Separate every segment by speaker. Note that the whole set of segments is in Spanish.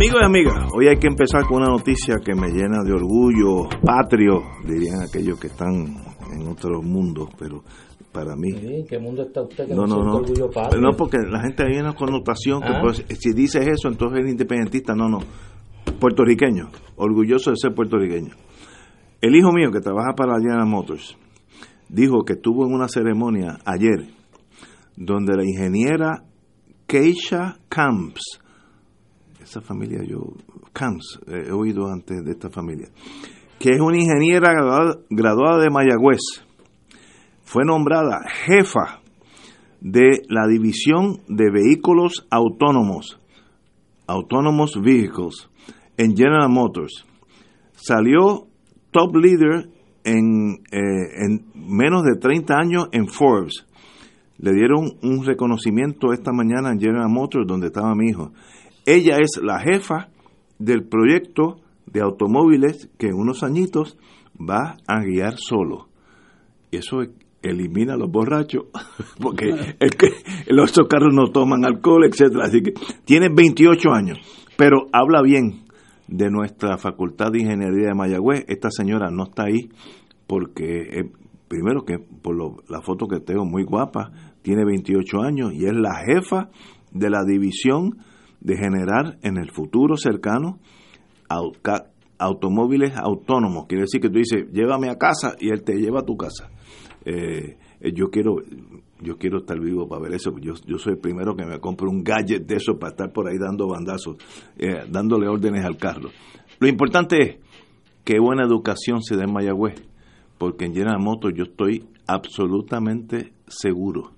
Speaker 1: Amigos y amigas, hoy hay que empezar con una noticia que me llena de orgullo patrio, dirían aquellos que están en otro mundo, pero para mí.
Speaker 2: ¿En qué mundo está usted que
Speaker 1: No, no, no.
Speaker 2: orgullo patrio?
Speaker 1: No, porque la gente hay una connotación que
Speaker 2: Ah.
Speaker 1: pues, si dices eso, entonces eres independentista. No, no. Puertorriqueño, orgulloso de ser puertorriqueño. El hijo mío que trabaja para General Motors dijo que estuvo en una ceremonia ayer donde la ingeniera Keisha Camps, esa familia yo, Camps, he oído antes de esta familia, que es una ingeniera graduada, graduada de Mayagüez, fue nombrada jefa de la división de vehículos autónomos, Autonomous Vehicles, en General Motors. Salió top leader en, eh, en menos de 30 años en Forbes. Le dieron un reconocimiento esta mañana en General Motors donde estaba mi hijo. Ella es la jefa del proyecto de automóviles que en unos añitos va a guiar solo. Y eso elimina a los borrachos, porque el que, los otros carros no toman alcohol, etcétera. Así que tiene 28 años, pero habla bien de nuestra Facultad de Ingeniería de Mayagüez. Esta señora no está ahí porque, eh, primero que por lo- la foto que tengo, muy guapa, tiene 28 años y es la jefa de la división de generar en el futuro cercano au- ca- automóviles autónomos. Quiere decir que tú dices, llévame a casa y él te lleva a tu casa. Eh, eh, yo quiero yo quiero estar vivo para ver eso. Yo, yo soy el primero que me compro un gadget de eso para estar por ahí dando bandazos, eh, dándole órdenes al carro. Lo importante es que buena educación se da en Mayagüez, porque en Motors yo estoy absolutamente seguro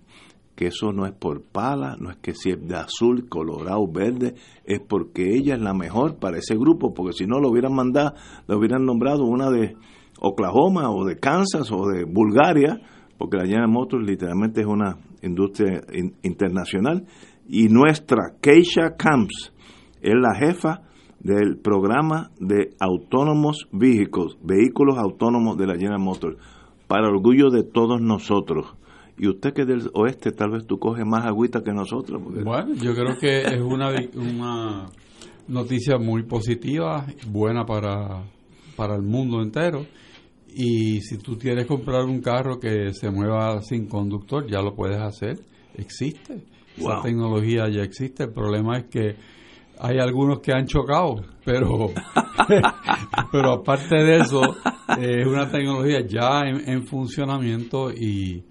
Speaker 1: que eso no es por pala, no es que si es de azul, colorado, verde, es porque ella es la mejor para ese grupo, porque si no lo hubieran mandado, lo hubieran nombrado una de Oklahoma o de Kansas o de Bulgaria, porque la General Motors literalmente es una industria in- internacional, y nuestra Keisha Camps es la jefa del programa de autónomos vehículos, vehículos autónomos de la General Motors, para orgullo de todos nosotros. Y usted que es del oeste, tal vez tú coges más agüita que nosotros. porque-
Speaker 3: Bueno, yo creo que es una, una noticia muy positiva, buena para, para el mundo entero. Y si tú quieres comprar un carro que se mueva sin conductor, ya lo puedes hacer. Existe. Esa tecnología ya existe. El problema es que hay algunos que han chocado, pero, pero aparte de eso, es una tecnología ya en, en funcionamiento y,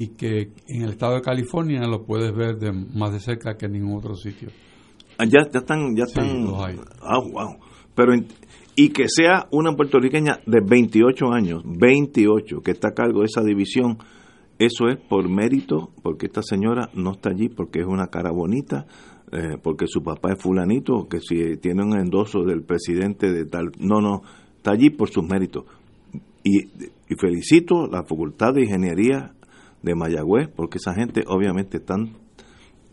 Speaker 3: y que en el estado de California lo puedes ver de más de cerca que en ningún otro sitio.
Speaker 1: Ah, Ya, ya están, ya
Speaker 3: Sí,
Speaker 1: están.
Speaker 3: los hay.
Speaker 1: Ah, wow. Pero y que sea una puertorriqueña de 28 años, 28, que está a cargo de esa división, eso es por mérito, porque esta señora no está allí porque es una cara bonita, eh, porque su papá es fulanito, que si tiene un endoso del presidente de tal, no, no, está allí por sus méritos. Y, y felicito a la Facultad de Ingeniería de Mayagüez, porque esa gente obviamente están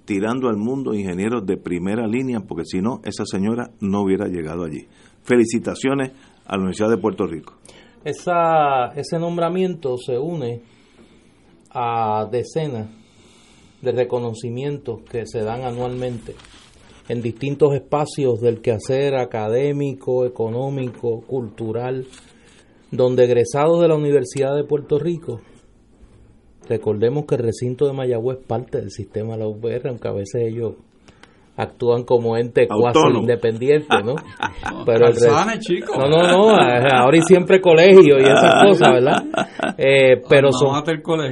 Speaker 1: tirando al mundo ingenieros de primera línea, porque si no, esa señora no hubiera llegado allí. Felicitaciones a la Universidad de Puerto Rico.
Speaker 2: Esa, ese nombramiento se une a decenas de reconocimientos que se dan anualmente en distintos espacios del quehacer académico, económico, cultural, donde egresados de la Universidad de Puerto Rico, recordemos que el recinto de Mayagüez es parte del sistema de la UPR, aunque a veces ellos actúan como ente cuasi independiente, ¿no? Pero el re-
Speaker 3: Calzanes, chicos.
Speaker 2: no, no, no, ahora y siempre colegio y esas cosas, ¿verdad? Eh, pero son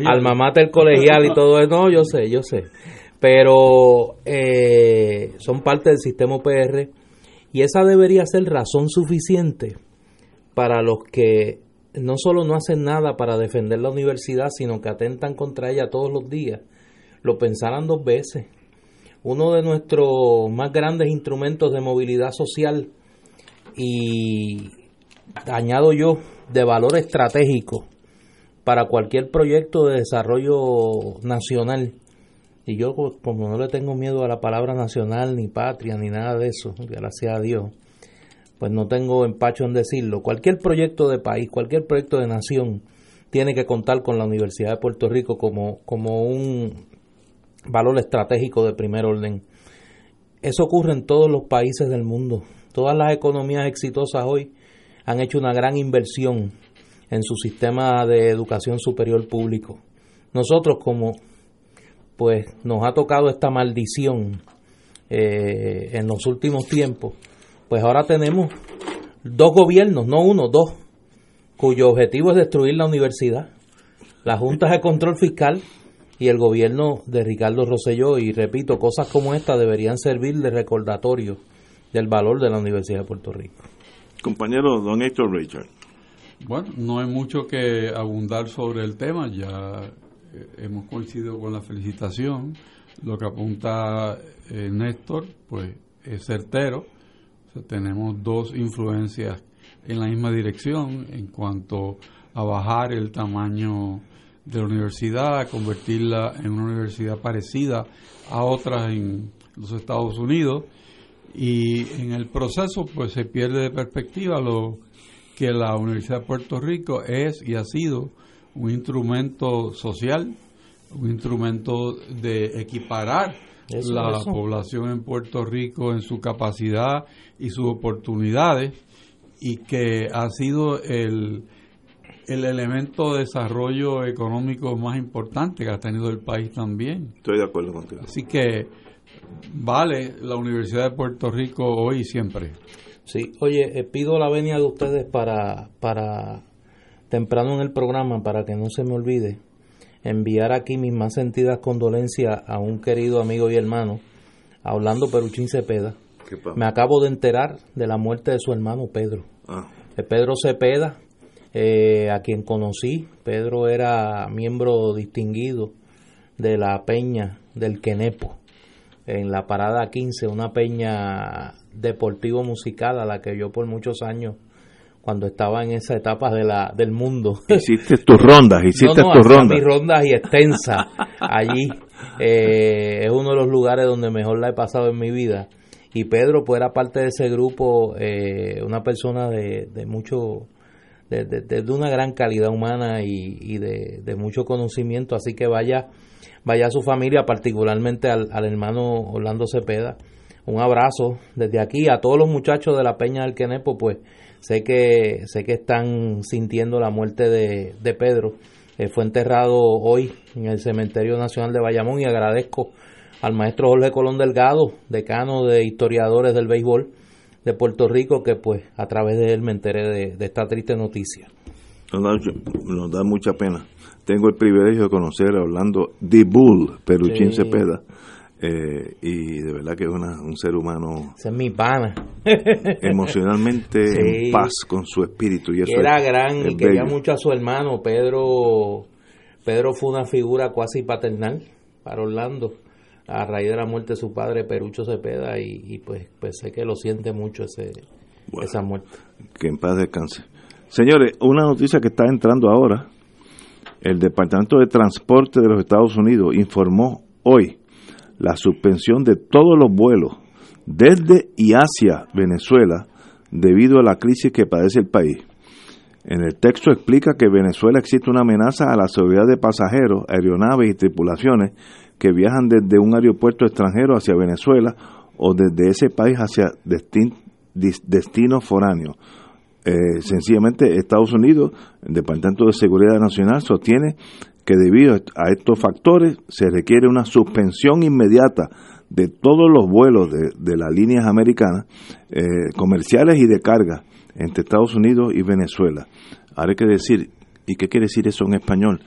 Speaker 2: alma mater colegial y todo eso, no, yo sé, yo sé. Pero eh, son parte del sistema UPR y esa debería ser razón suficiente para los que no solo no hacen nada para defender la universidad, sino que atentan contra ella todos los días, lo pensaran dos veces. Uno de nuestros más grandes instrumentos de movilidad social y añado yo de valor estratégico para cualquier proyecto de desarrollo nacional. Y yo como no le tengo miedo a la palabra nacional, ni patria, ni nada de eso, gracias a Dios, pues no tengo empacho en decirlo. Cualquier proyecto de país, cualquier proyecto de nación, tiene que contar con la Universidad de Puerto Rico como, como un valor estratégico de primer orden. Eso ocurre en todos los países del mundo. Todas las economías exitosas hoy han hecho una gran inversión en su sistema de educación superior público. Nosotros como pues nos ha tocado esta maldición eh, en los últimos tiempos, pues ahora tenemos dos gobiernos, no uno, dos, cuyo objetivo es destruir la universidad. La Junta de Control Fiscal y el gobierno de Ricardo Rosselló. Y repito, cosas como esta deberían servir de recordatorio del valor de la Universidad de Puerto Rico.
Speaker 1: Compañero Don Héctor Richard.
Speaker 3: Bueno, no hay mucho que abundar sobre el tema, ya eh, hemos coincidido con la felicitación. Lo que apunta eh, Néstor, pues es certero. Tenemos dos influencias en la misma dirección en cuanto a bajar el tamaño de la universidad, convertirla en una universidad parecida a otras en los Estados Unidos. Y en el proceso pues se pierde de perspectiva lo que la Universidad de Puerto Rico es y ha sido un instrumento social, un instrumento de equiparar la población en Puerto Rico en su capacidad y sus oportunidades y que ha sido el, el elemento de desarrollo económico más importante que ha tenido el país también.
Speaker 1: Estoy de acuerdo contigo.
Speaker 3: Así que vale la Universidad de Puerto Rico hoy y siempre.
Speaker 2: Sí, oye, eh, pido la venia de ustedes para, para temprano en el programa, para que no se me olvide, enviar aquí mis más sentidas condolencias a un querido amigo y hermano, a Orlando Peruchín Cepeda. Me acabo de enterar de la muerte de su hermano Pedro. Ah. Eh, Pedro Cepeda, eh, a quien conocí. Pedro era miembro distinguido de la peña del Quenepo en la parada 15, una peña deportivo musical a la que yo por muchos años cuando estaba en esa etapa de la, del mundo.
Speaker 1: Hiciste tus rondas, hiciste tus rondas.
Speaker 2: mis rondas y extensas allí. Eh, es uno de los lugares donde mejor la he pasado en mi vida. Y Pedro, pues era parte de ese grupo, eh, una persona de, de mucho, de, de, una gran calidad humana y, y de, de mucho conocimiento. Así que vaya vaya a su familia, particularmente al, hermano Orlando Cepeda. Un abrazo desde aquí a todos los muchachos de la Peña del Quenepo, pues sé que sé que están sintiendo la muerte de, de Pedro. Eh, fue enterrado hoy en el Cementerio Nacional de Bayamón y agradezco al maestro Jorge Colón Delgado, decano de historiadores del béisbol de Puerto Rico, que pues a través de él me enteré de, esta triste noticia.
Speaker 1: nos da mucha pena tengo el privilegio de conocer a Orlando The Bull, Peruchín Cepeda. Eh, y de verdad que es un ser humano.
Speaker 2: es mi pana.
Speaker 1: emocionalmente en paz con su espíritu. Y eso
Speaker 2: Era gran y quería mucho a su hermano. Pedro, Pedro fue una figura cuasi paternal para Orlando a raíz de la muerte de su padre Perucho Cepeda y, pues, pues sé que lo siente mucho ese, esa muerte.
Speaker 1: Que en paz descanse. Señores, una noticia que está entrando ahora el Departamento de Transporte de los Estados Unidos informó hoy la suspensión de todos los vuelos desde y hacia Venezuela debido a la crisis que padece el país. En el texto explica que en Venezuela existe una amenaza a la seguridad de pasajeros, aeronaves y tripulaciones que viajan desde un aeropuerto extranjero hacia Venezuela o desde ese país hacia destinos foráneos. Eh, sencillamente Estados Unidos, el Departamento de Seguridad Nacional, sostiene que debido a estos factores se requiere una suspensión inmediata de todos los vuelos de, las líneas americanas, eh, comerciales y de carga, entre Estados Unidos y Venezuela. Ahora hay que decir, ¿y qué quiere decir eso en español?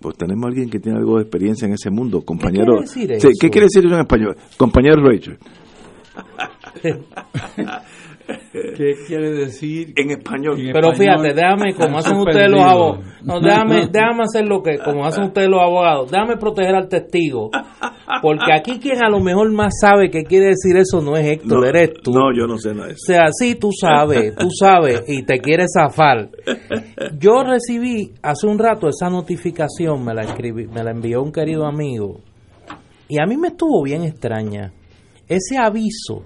Speaker 1: Pues tenemos a alguien que tiene algo de experiencia en ese mundo, compañero. ¿Qué quiere decir eso, en español? Compañero Rachel.
Speaker 3: ¿Qué quiere decir?
Speaker 1: En español.
Speaker 3: En
Speaker 2: Pero
Speaker 3: español,
Speaker 2: fíjate, déjame, como hacen ustedes los abogados, no, déjame, déjame hacer lo que, como hacen ustedes los abogados, déjame proteger al testigo, porque aquí quien a lo mejor más sabe qué quiere decir eso no es Héctor,
Speaker 1: No,
Speaker 2: eres tú.
Speaker 1: No, yo no sé nada de
Speaker 2: O
Speaker 1: eso.
Speaker 2: sea, sí, tú sabes, tú sabes, y te quieres zafar. Yo recibí hace un rato esa notificación, me la escribí, me la envió un querido amigo, y a mí me estuvo bien extraña. Ese aviso,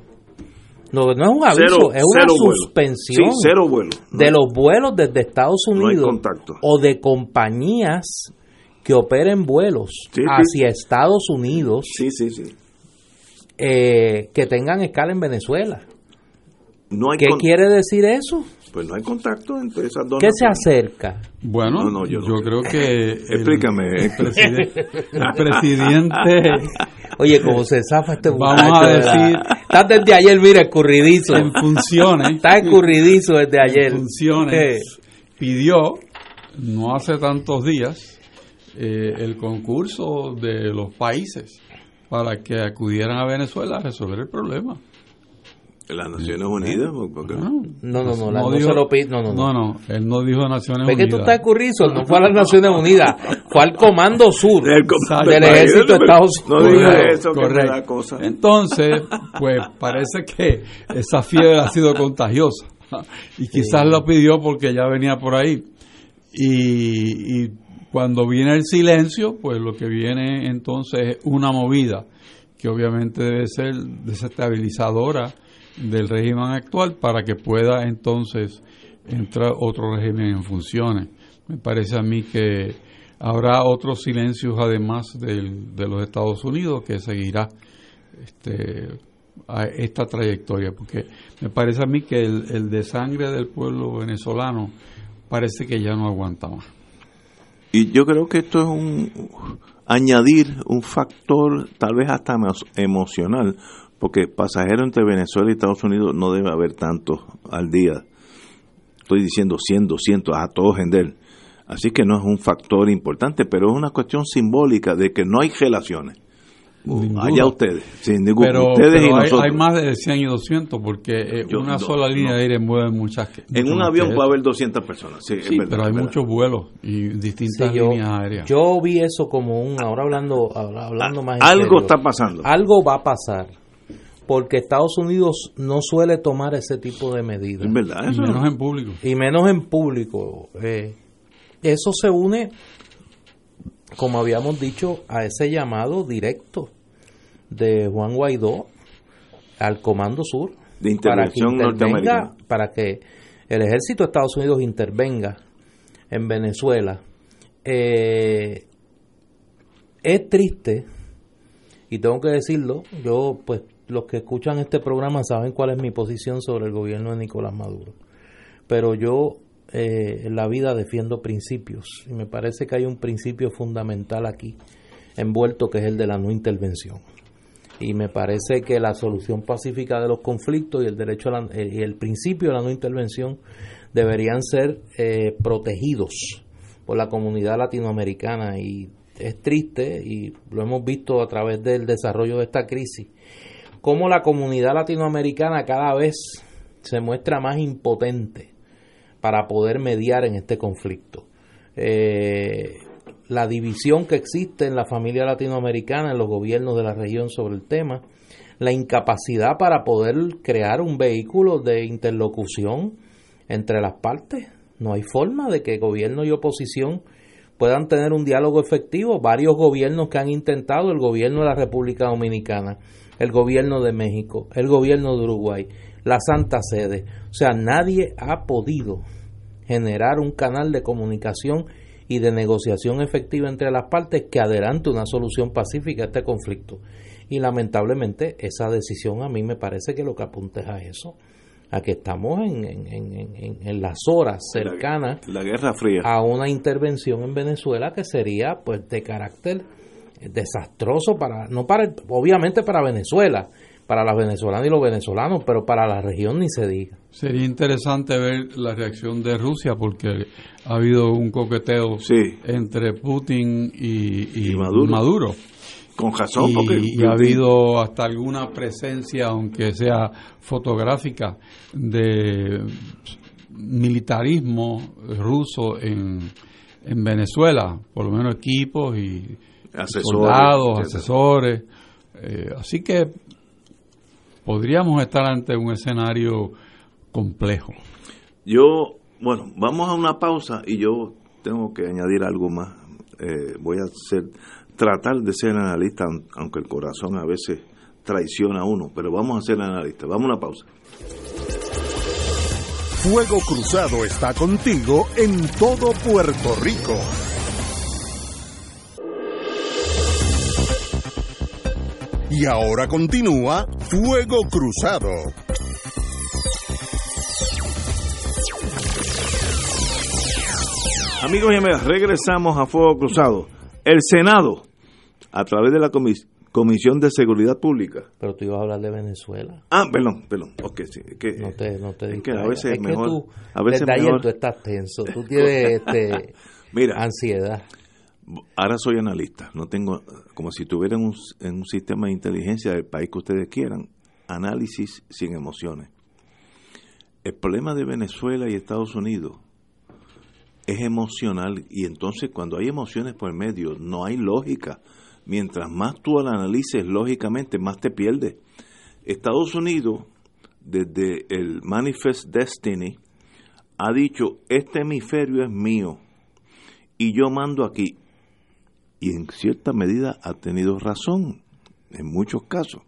Speaker 2: no, no es un aviso,
Speaker 1: Cero-
Speaker 2: es una
Speaker 1: cero vuelo.
Speaker 2: suspensión
Speaker 1: Sí, cero vuelo. No
Speaker 2: de
Speaker 1: hay-
Speaker 2: los vuelos desde Estados Unidos
Speaker 1: contacto.
Speaker 2: o de compañías que operen vuelos
Speaker 1: Sí, sí.
Speaker 2: hacia Estados Unidos
Speaker 1: Sí, sí, sí.
Speaker 2: eh, que tengan escala en Venezuela.
Speaker 1: No hay
Speaker 2: ¿Qué quiere decir eso?
Speaker 1: Pues no hay contacto entre esas dos
Speaker 2: ¿Qué se acerca?
Speaker 3: Bueno,
Speaker 1: No, no, yo
Speaker 3: yo, creo que... el-
Speaker 1: Explícame.
Speaker 3: El, preside- el presidente
Speaker 2: Oye, como se zafa este
Speaker 3: Vamos
Speaker 2: muchacho,
Speaker 3: a
Speaker 2: ¿verdad?
Speaker 3: decir-
Speaker 2: Estás desde ayer, mira, escurridizo.
Speaker 3: en funciones...
Speaker 2: Está escurridizo desde ayer.
Speaker 3: en funciones pidió, no hace tantos días, eh, el concurso de los países para que acudieran a Venezuela a resolver el problema.
Speaker 1: Las Naciones Unidas. porque-
Speaker 3: Bueno,
Speaker 2: No, no, no, la- no se lo pide- no, no, no.
Speaker 3: no, no, él no dijo Naciones
Speaker 2: ¿Ves que tú
Speaker 3: Unidas.
Speaker 2: estás escurrizo? No fue a las Naciones Unidas, fue al Comando Sur
Speaker 1: Del com-
Speaker 3: Exacto.
Speaker 2: del Ejército de Estados
Speaker 1: No
Speaker 2: Unidos.
Speaker 1: digas
Speaker 3: Correcto,
Speaker 1: eso, que me
Speaker 3: correcto.
Speaker 1: da cosa.
Speaker 3: Entonces, pues parece que esa fiebre ha sido contagiosa y quizás lo pidió porque ya venía por ahí. Y, y cuando viene el silencio, pues lo que viene entonces es una movida que obviamente debe ser desestabilizadora del régimen actual para que pueda entonces entrar otro régimen en funciones. Me parece a mí que habrá otros silencios además del- de los Estados Unidos que seguirá este, a esta trayectoria, porque me parece a mí que el, el desangre del pueblo venezolano parece que ya no aguanta más.
Speaker 1: Y yo creo que esto es un añadir un factor tal vez hasta emo- emocional, porque pasajeros entre Venezuela y Estados Unidos no debe haber tantos al día. Estoy diciendo 100, 200, a todos en él. Así que no es un factor importante, pero es una cuestión simbólica de que no hay relaciones. Allá ustedes, sin ningún
Speaker 3: Pero,
Speaker 1: ustedes y
Speaker 3: pero hay,
Speaker 1: nosotros.
Speaker 3: hay más de 100 y 200 porque eh,
Speaker 1: Yo-
Speaker 3: una
Speaker 1: no,
Speaker 3: sola línea
Speaker 1: no.
Speaker 3: de aire mueve muchas
Speaker 1: en un avión puede haber 200 personas. Sí, es
Speaker 3: Sí,
Speaker 1: verdad,
Speaker 3: pero hay muchos vuelos y distintas
Speaker 2: Sí, yo,
Speaker 3: líneas aéreas.
Speaker 2: yo vi eso como un, ahora hablando, ahora hablando más en
Speaker 1: Algo
Speaker 2: serio,
Speaker 1: está pasando.
Speaker 2: algo va a pasar, porque Estados Unidos no suele tomar ese tipo de medidas,
Speaker 1: Es verdad,
Speaker 3: y
Speaker 1: eso.
Speaker 3: menos en público.
Speaker 2: y menos en público. Eh, eso se une, como habíamos dicho, a ese llamado directo de Juan Guaidó al Comando Sur
Speaker 1: De
Speaker 2: para que
Speaker 1: intervención
Speaker 2: intervenga,
Speaker 1: norteamericana.
Speaker 2: para que el ejército de Estados Unidos intervenga en Venezuela. Eh, es triste, y tengo que decirlo, yo pues los que escuchan este programa saben cuál es mi posición sobre el gobierno de Nicolás Maduro. Pero yo eh, en la vida defiendo principios, y me parece que hay un principio fundamental aquí envuelto que es el de la no intervención y me parece que la solución pacífica de los conflictos y el derecho a la- eh, y el principio de la no intervención deberían ser eh, protegidos por la comunidad latinoamericana y es triste y lo hemos visto a través del desarrollo de esta crisis cómo la comunidad latinoamericana cada vez se muestra más impotente para poder mediar en este conflicto. Eh, la división que existe en la familia latinoamericana, en los gobiernos de la región sobre el tema, la incapacidad para poder crear un vehículo de interlocución entre las partes. No hay forma de que gobierno y oposición puedan tener un diálogo efectivo. Varios gobiernos que han intentado, el gobierno de la República Dominicana, el gobierno de México, el gobierno de Uruguay, la Santa Sede. O sea, nadie ha podido generar un canal de comunicación y de negociación efectiva entre las partes que adelante una solución pacífica a este conflicto. Y lamentablemente esa decisión a mí me parece que lo que apunta es a eso, a que estamos en, en, en, en, en las horas cercanas
Speaker 1: La Guerra Fría.
Speaker 2: a una intervención en Venezuela que sería pues de carácter desastroso para no para obviamente para Venezuela para las venezolanas y los venezolanos pero para la región ni se diga
Speaker 3: Sería interesante ver la reacción de Rusia porque ha habido un coqueteo
Speaker 1: Sí.
Speaker 3: entre Putin y, y
Speaker 1: Y Maduro.
Speaker 3: Maduro.
Speaker 1: Con razón,
Speaker 3: y,
Speaker 1: porque
Speaker 3: y ha habido hasta alguna presencia, aunque sea fotográfica, de militarismo ruso en, en Venezuela, por lo menos equipos y
Speaker 1: Asesores,
Speaker 3: soldados,
Speaker 1: etcétera.
Speaker 3: asesores. Eh, así que podríamos estar ante un escenario complejo.
Speaker 1: Yo, bueno, vamos a una pausa y yo tengo que añadir algo más. Eh, voy a ser, tratar de ser analista, aun- aunque el corazón a veces traiciona a uno, pero vamos a ser analistas. Vamos a una pausa.
Speaker 4: Fuego Cruzado está contigo en todo Puerto Rico. Y ahora continúa Fuego Cruzado.
Speaker 1: Amigos y amigas, regresamos a Fuego Cruzado. El Senado, a través de la comis- Comisión de Seguridad Pública.
Speaker 2: Pero tú ibas a hablar de Venezuela.
Speaker 1: Ah, perdón, perdón. Ok, sí. que,
Speaker 2: No te, no te
Speaker 1: es que a veces
Speaker 2: es que
Speaker 1: mejor-
Speaker 2: tú,
Speaker 1: a veces mejor-
Speaker 2: tú estás tenso. Tú tienes este,
Speaker 1: Mira,
Speaker 2: ansiedad.
Speaker 1: Ahora soy analista. No tengo, como si tuviera un, en un sistema de inteligencia del país que ustedes quieran, análisis sin emociones. El problema de Venezuela y Estados Unidos es emocional y entonces cuando hay emociones por el medio no hay lógica. Mientras más tú la analices lógicamente, más te pierdes. Estados Unidos, desde el Manifest Destiny, ha dicho, este hemisferio es mío y yo mando aquí. Y en cierta medida ha tenido razón, en muchos casos.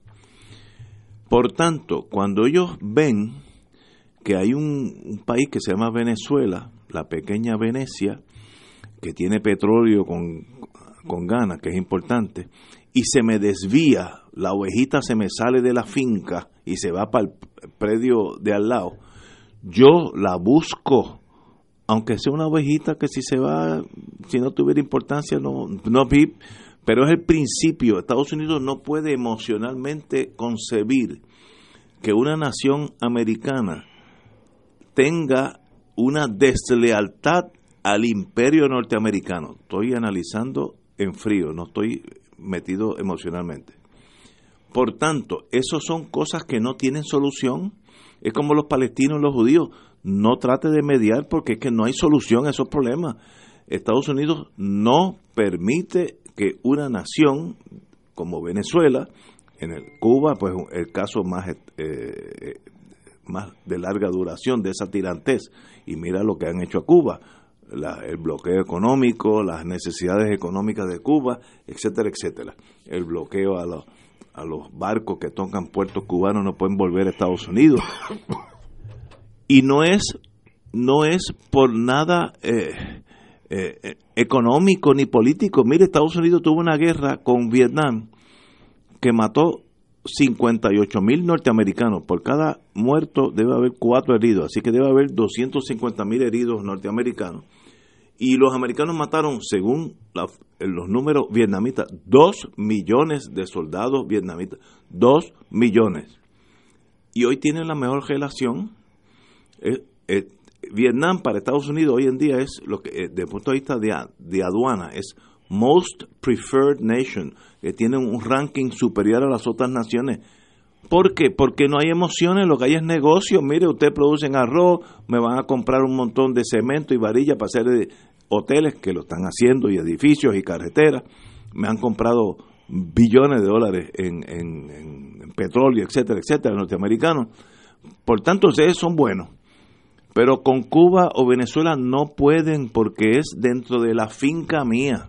Speaker 1: Por tanto, cuando ellos ven que hay un, país que se llama Venezuela, la pequeña Venecia, que tiene petróleo con, con ganas, que es importante, y se me desvía, la ovejita se me sale de la finca y se va para el predio de al lado, yo la busco, aunque sea una ovejita que si se va, si no tuviera importancia, no, no vi, pero es el principio. Estados Unidos no puede emocionalmente concebir que una nación americana tenga una deslealtad al imperio norteamericano. Estoy analizando en frío, no estoy metido emocionalmente. Por tanto, esas son cosas que no tienen solución. Es como los palestinos los judíos. No trate de mediar porque es que no hay solución a esos problemas. Estados Unidos no permite que una nación como Venezuela, en el Cuba, pues el caso más eh, más de larga duración de esa tirantez. Y mira lo que han hecho a Cuba, el bloqueo económico, las necesidades económicas de Cuba, etcétera, etcétera. El bloqueo a los, a los barcos que tocan puertos cubanos no pueden volver a Estados Unidos. Y no es, no es por nada eh, eh, económico ni político. Mire, Estados Unidos tuvo una guerra con Vietnam que mató 58 mil norteamericanos. Por cada muerto debe haber cuatro heridos, así que debe haber 250 mil heridos norteamericanos. Y los americanos mataron, según la, los números vietnamitas, 2 millones de soldados vietnamitas. 2 millones. Y hoy tienen la mejor relación. Eh, eh, Vietnam para Estados Unidos hoy en día es, lo que eh, desde el punto de vista de, aduana, es Most Preferred Nation, que tiene un ranking superior a las otras naciones. ¿Por qué? Porque no hay emociones, lo que hay es negocio. Mire, ustedes producen arroz, me van a comprar un montón de cemento y varilla para hacer hoteles, que lo están haciendo, y edificios y carreteras. Me han comprado billones de dólares en, en petróleo, etcétera, etcétera, norteamericanos. Por tanto, ustedes son buenos. Pero con Cuba o Venezuela no pueden porque es dentro de la finca mía.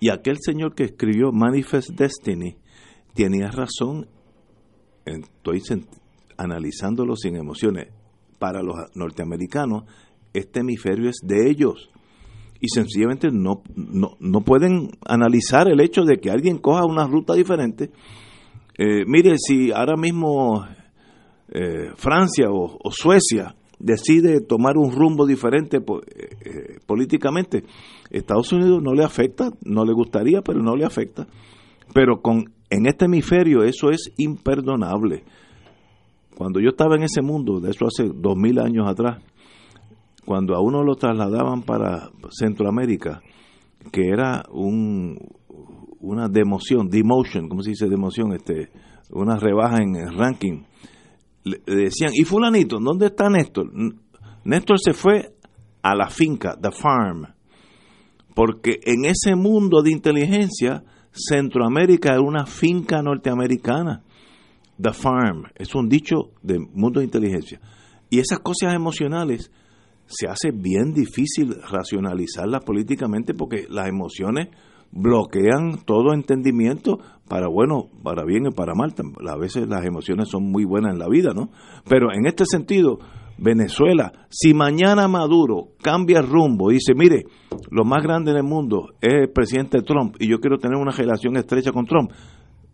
Speaker 1: Y aquel señor que escribió Manifest Destiny tenía razón. Estoy analizándolo sin emociones. Para los norteamericanos, este hemisferio es de ellos. Y sencillamente no, no, no pueden analizar el hecho de que alguien coja una ruta diferente. Eh, mire, si ahora mismo eh, Francia o, Suecia decide tomar un rumbo diferente eh, políticamente, Estados Unidos no le afecta, no le gustaría, pero no le afecta. Pero con en este hemisferio eso es imperdonable. Cuando yo estaba en ese mundo, de eso hace dos mil años atrás, cuando a uno lo trasladaban para Centroamérica, que era un, una democión, demotion, ¿cómo se dice democión? Este, una rebaja en el ranking. Le, decían, ¿y fulanito? ¿Dónde está Néstor? Néstor se fue a la finca, the farm, porque en ese mundo de inteligencia, Centroamérica era una finca norteamericana. The farm, es un dicho del mundo de inteligencia. Y esas cosas emocionales se hace bien difícil racionalizarlas políticamente porque las emociones bloquean todo entendimiento para bueno, para bien y para mal. A veces las emociones son muy buenas en la vida, ¿no? Pero en este sentido, Venezuela, si mañana Maduro cambia rumbo y dice, mire, lo más grande en el mundo es el presidente Trump y yo quiero tener una relación estrecha con Trump,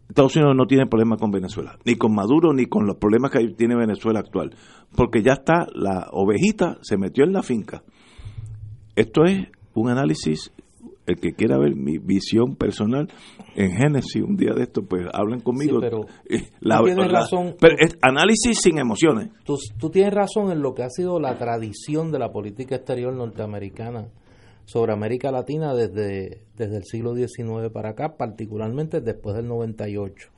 Speaker 1: Estados Unidos no tiene problema con Venezuela, ni con Maduro, ni con los problemas que tiene Venezuela actual, porque ya está, la ovejita se metió en la finca. Esto es un análisis, el que quiera ver mi visión personal en Génesis, un día de esto, pues hablen conmigo.
Speaker 2: pero
Speaker 1: Eh,
Speaker 2: tienes razón.
Speaker 1: Pero es análisis sin emociones.
Speaker 2: Tú, tú tienes razón en lo que ha sido la tradición de la política exterior norteamericana sobre América Latina desde, desde el siglo XIX para acá, particularmente después del 98.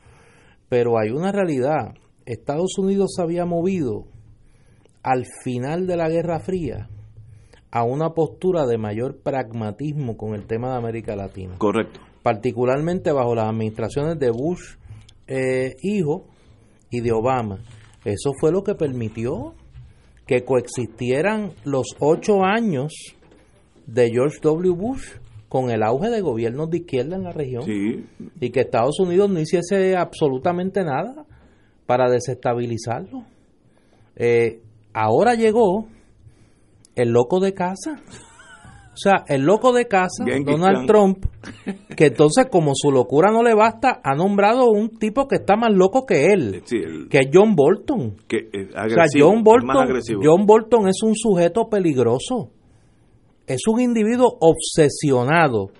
Speaker 2: Pero hay una realidad. Estados Unidos se había movido al final de la Guerra Fría a una postura de mayor pragmatismo con el tema de América Latina
Speaker 1: Correcto.
Speaker 2: particularmente bajo las administraciones de Bush eh, hijo y de Obama. Eso fue lo que permitió que coexistieran los ocho años de George W. Bush con el auge de gobiernos de izquierda en la región
Speaker 1: Sí,
Speaker 2: y que Estados Unidos no hiciese absolutamente nada para desestabilizarlo. Eh, ahora llegó el loco de casa. O sea, el loco de casa,
Speaker 1: Genghis
Speaker 2: Donald
Speaker 1: Khan.
Speaker 2: Trump, que entonces como su locura no le basta, ha nombrado un tipo que está más loco que él,
Speaker 1: sí, el-
Speaker 2: que es John Bolton.
Speaker 1: que es
Speaker 2: O sea, John Bolton. John Bolton es un sujeto peligroso. Es un individuo obsesionado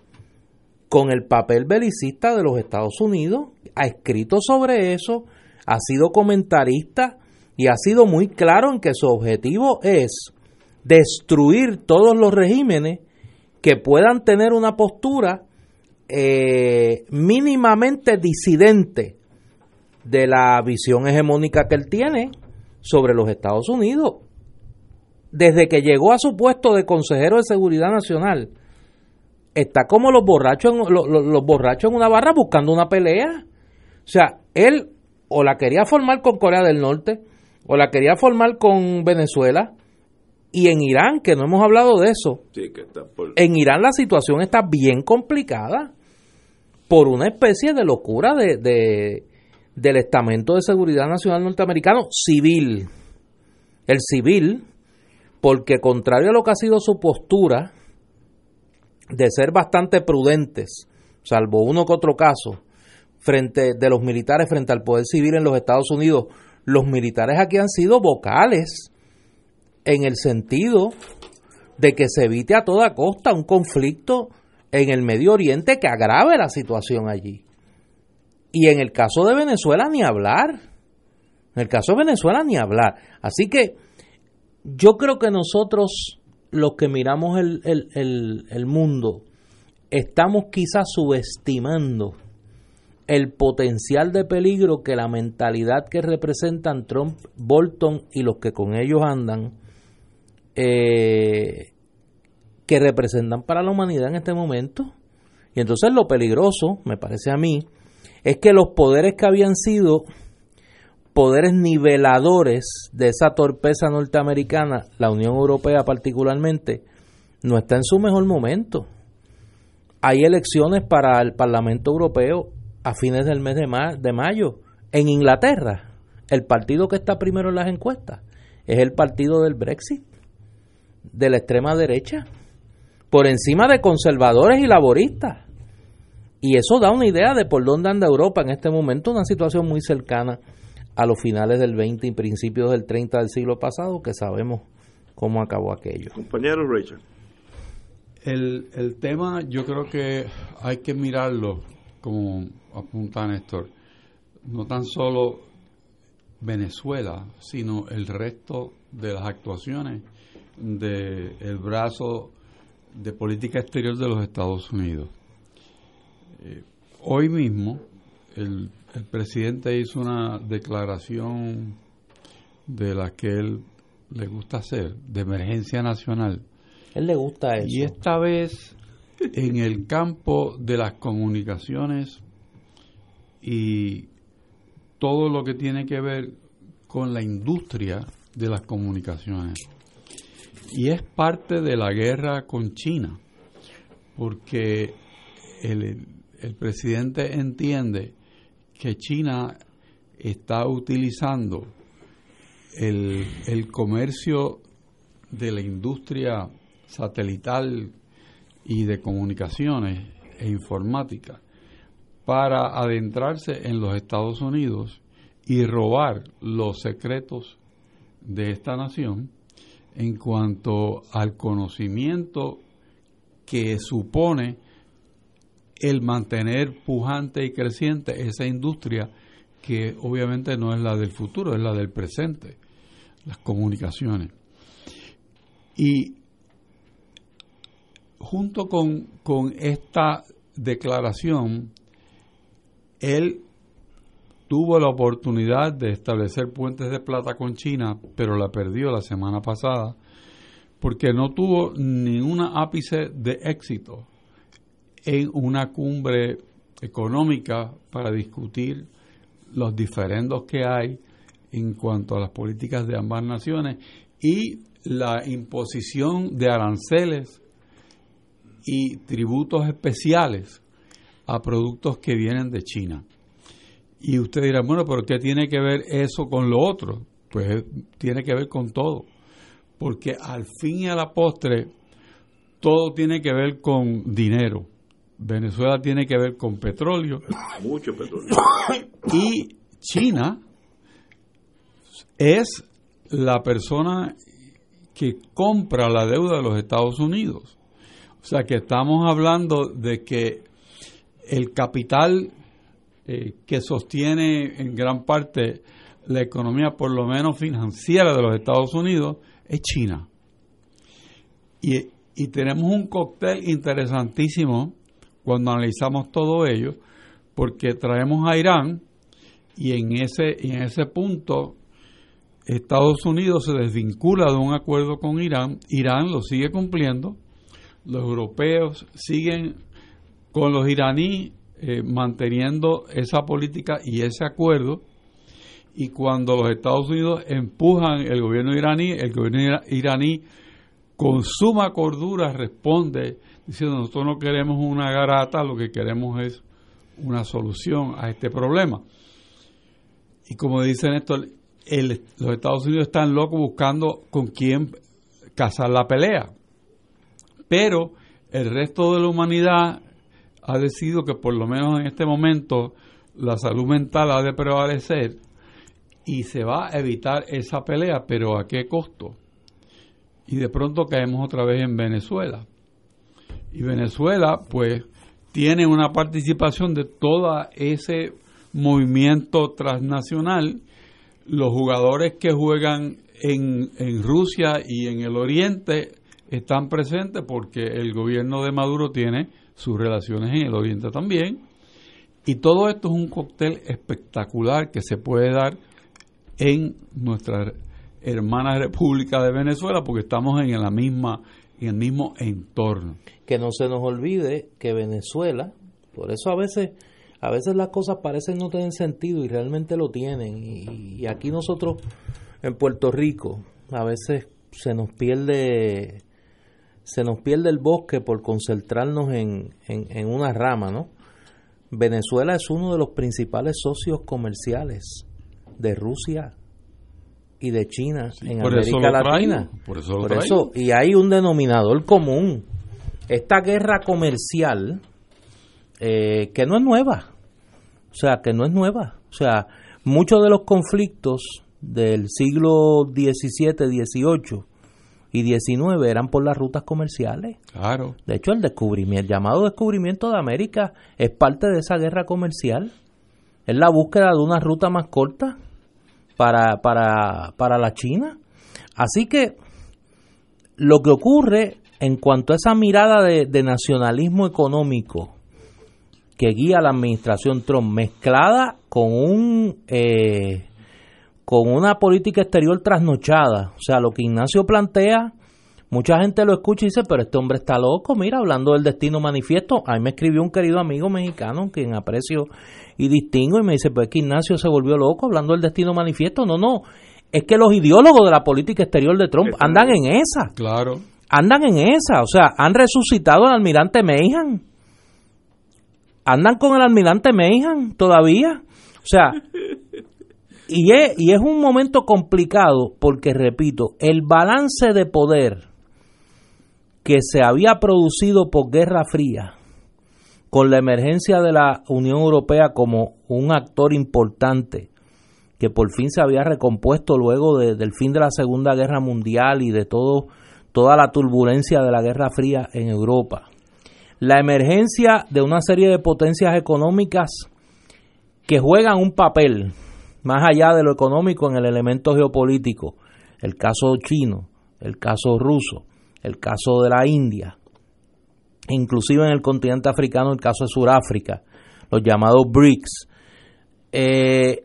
Speaker 2: con el papel belicista de los Estados Unidos. Ha escrito sobre eso, ha sido comentarista y ha sido muy claro en que su objetivo es destruir todos los regímenes que puedan tener una postura eh, mínimamente disidente de la visión hegemónica que él tiene sobre los Estados Unidos. Desde que llegó a su puesto de consejero de seguridad nacional, está como los borrachos en, lo- lo- los borrachos en una barra buscando una pelea. O sea, él o la quería formar con Corea del Norte, o la quería formar con Venezuela, y en Irán, que no hemos hablado de eso,
Speaker 1: Sí, que está por-
Speaker 2: en Irán la situación está bien complicada por una especie de locura de, de- del estamento de seguridad nacional norteamericano civil. El civil, porque contrario a lo que ha sido su postura de ser bastante prudentes, salvo uno que otro caso, frente de los militares frente al poder civil en los Estados Unidos, los militares aquí han sido vocales en el sentido de que se evite a toda costa un conflicto en el Medio Oriente que agrave la situación allí. Y en el caso de Venezuela ni hablar. En el caso de Venezuela ni hablar. Así que yo creo que nosotros, los que miramos el, el- el- mundo, estamos quizás subestimando el potencial de peligro que la mentalidad que representan Trump, Bolton y los que con ellos andan, eh, que representan para la humanidad en este momento. Y entonces lo peligroso, me parece a mí, es que los poderes que habían sido poderes niveladores de esa torpeza norteamericana, la Unión Europea particularmente, no está en su mejor momento. Hay elecciones para el Parlamento Europeo a fines del mes de, de mayo. En Inglaterra, el partido que está primero en las encuestas es el partido del Brexit, de la extrema derecha, por encima de conservadores y laboristas. Y eso da una idea de por dónde anda Europa en este momento, una situación muy cercana a los finales del 20 y principios del 30 del siglo pasado, que sabemos cómo acabó aquello.
Speaker 1: Compañero Rachel.
Speaker 3: El, el tema yo creo que hay que mirarlo, como apunta Néstor, no tan solo Venezuela, sino el resto de las actuaciones del brazo de política exterior de los Estados Unidos. Eh, hoy mismo el, el presidente hizo una declaración de la que él le gusta hacer, de emergencia nacional.
Speaker 2: Él le gusta eso.
Speaker 3: Y esta vez en el campo de las comunicaciones y todo lo que tiene que ver con la industria de las comunicaciones. Y es parte de la guerra con China, porque el, el presidente entiende que China está utilizando el, el comercio de la industria satelital y de comunicaciones e informática para adentrarse en los Estados Unidos y robar los secretos de esta nación en cuanto al conocimiento que supone el mantener pujante y creciente esa industria que obviamente no es la del futuro, es la del presente, las comunicaciones. Y junto con, con esta declaración, él tuvo la oportunidad de establecer puentes de plata con China, pero la perdió la semana pasada, porque no tuvo ninguna ápice de éxito en una cumbre económica para discutir los diferendos que hay en cuanto a las políticas de ambas naciones y la imposición de aranceles y tributos especiales a productos que vienen de China. Y usted dirá, bueno, pero ¿qué tiene que ver eso con lo otro? Pues tiene que ver con todo. Porque al fin y a la postre, todo tiene que ver con dinero. Venezuela tiene que ver con petróleo.
Speaker 1: Mucho petróleo.
Speaker 3: Y China es la persona que compra la deuda de los Estados Unidos. O sea que estamos hablando de que el capital eh, que sostiene en gran parte la economía, por lo menos financiera de los Estados Unidos, es China. Y, y tenemos un cóctel interesantísimo cuando analizamos todo ello, porque traemos a Irán y en ese, en ese punto Estados Unidos se desvincula de un acuerdo con Irán, Irán lo sigue cumpliendo, los europeos siguen con los iraníes eh, manteniendo esa política y ese acuerdo, y cuando los Estados Unidos empujan el gobierno iraní, el gobierno iraní con suma cordura responde diciendo nosotros no queremos una garata, lo que queremos es una solución a este problema. Y como dicen esto, los Estados Unidos están locos buscando con quién cazar la pelea. Pero el resto de la humanidad ha decidido que por lo menos en este momento la salud mental ha de prevalecer y se va a evitar esa pelea, pero ¿a qué costo? Y de pronto caemos otra vez en Venezuela y Venezuela, pues, tiene una participación de todo ese movimiento transnacional. Los jugadores que juegan en, en Rusia y en el Oriente están presentes porque el gobierno de Maduro tiene sus relaciones en el Oriente también. Y todo esto es un cóctel espectacular que se puede dar en nuestra hermana República de Venezuela porque estamos en la misma en el mismo entorno.
Speaker 2: Que no se nos olvide que Venezuela, por eso a veces, a veces las cosas parecen no tener sentido y realmente lo tienen. Y, aquí nosotros en Puerto Rico a veces se nos pierde se nos pierde el bosque por concentrarnos en, en, una rama, ¿no? Venezuela es uno de los principales socios comerciales de Rusia y de China en América Latina.
Speaker 3: por eso,
Speaker 2: y hay un denominador común. Esta guerra comercial eh, que no es nueva, o sea, que no es nueva. O sea, muchos de los conflictos del siglo XVII, XVIII y XIX eran por las rutas comerciales.
Speaker 3: Claro.
Speaker 2: De hecho, el descubrimiento, el llamado descubrimiento de América es parte de esa guerra comercial. Es la búsqueda de una ruta más corta para, para, para la China. Así que lo que ocurre en cuanto a esa mirada de, nacionalismo económico que guía la administración Trump, mezclada con un eh, con una política exterior trasnochada. O sea, lo que Ignacio plantea, mucha gente lo escucha y dice, pero este hombre está loco. Mira, hablando del destino manifiesto, a mí me escribió un querido amigo mexicano, quien aprecio y distingo, y me dice, pues que Ignacio se volvió loco hablando del destino manifiesto. No, no, es que los ideólogos de la política exterior de Trump andan en esa.
Speaker 3: Claro.
Speaker 2: Andan en esa, o sea, han resucitado al almirante Meijan. Andan con el almirante Meijan todavía. O sea, y es, y es un momento complicado porque, repito, el balance de poder que se había producido por Guerra Fría, con la emergencia de la Unión Europea como un actor importante, que por fin se había recompuesto luego del fin de la Segunda Guerra Mundial y de todo, toda la turbulencia de la Guerra Fría en Europa. La emergencia de una serie de potencias económicas que juegan un papel más allá de lo económico en el elemento geopolítico, el caso chino, el caso ruso, el caso de la India, inclusive en el continente africano el caso de Sudáfrica, los llamados BRICS, eh,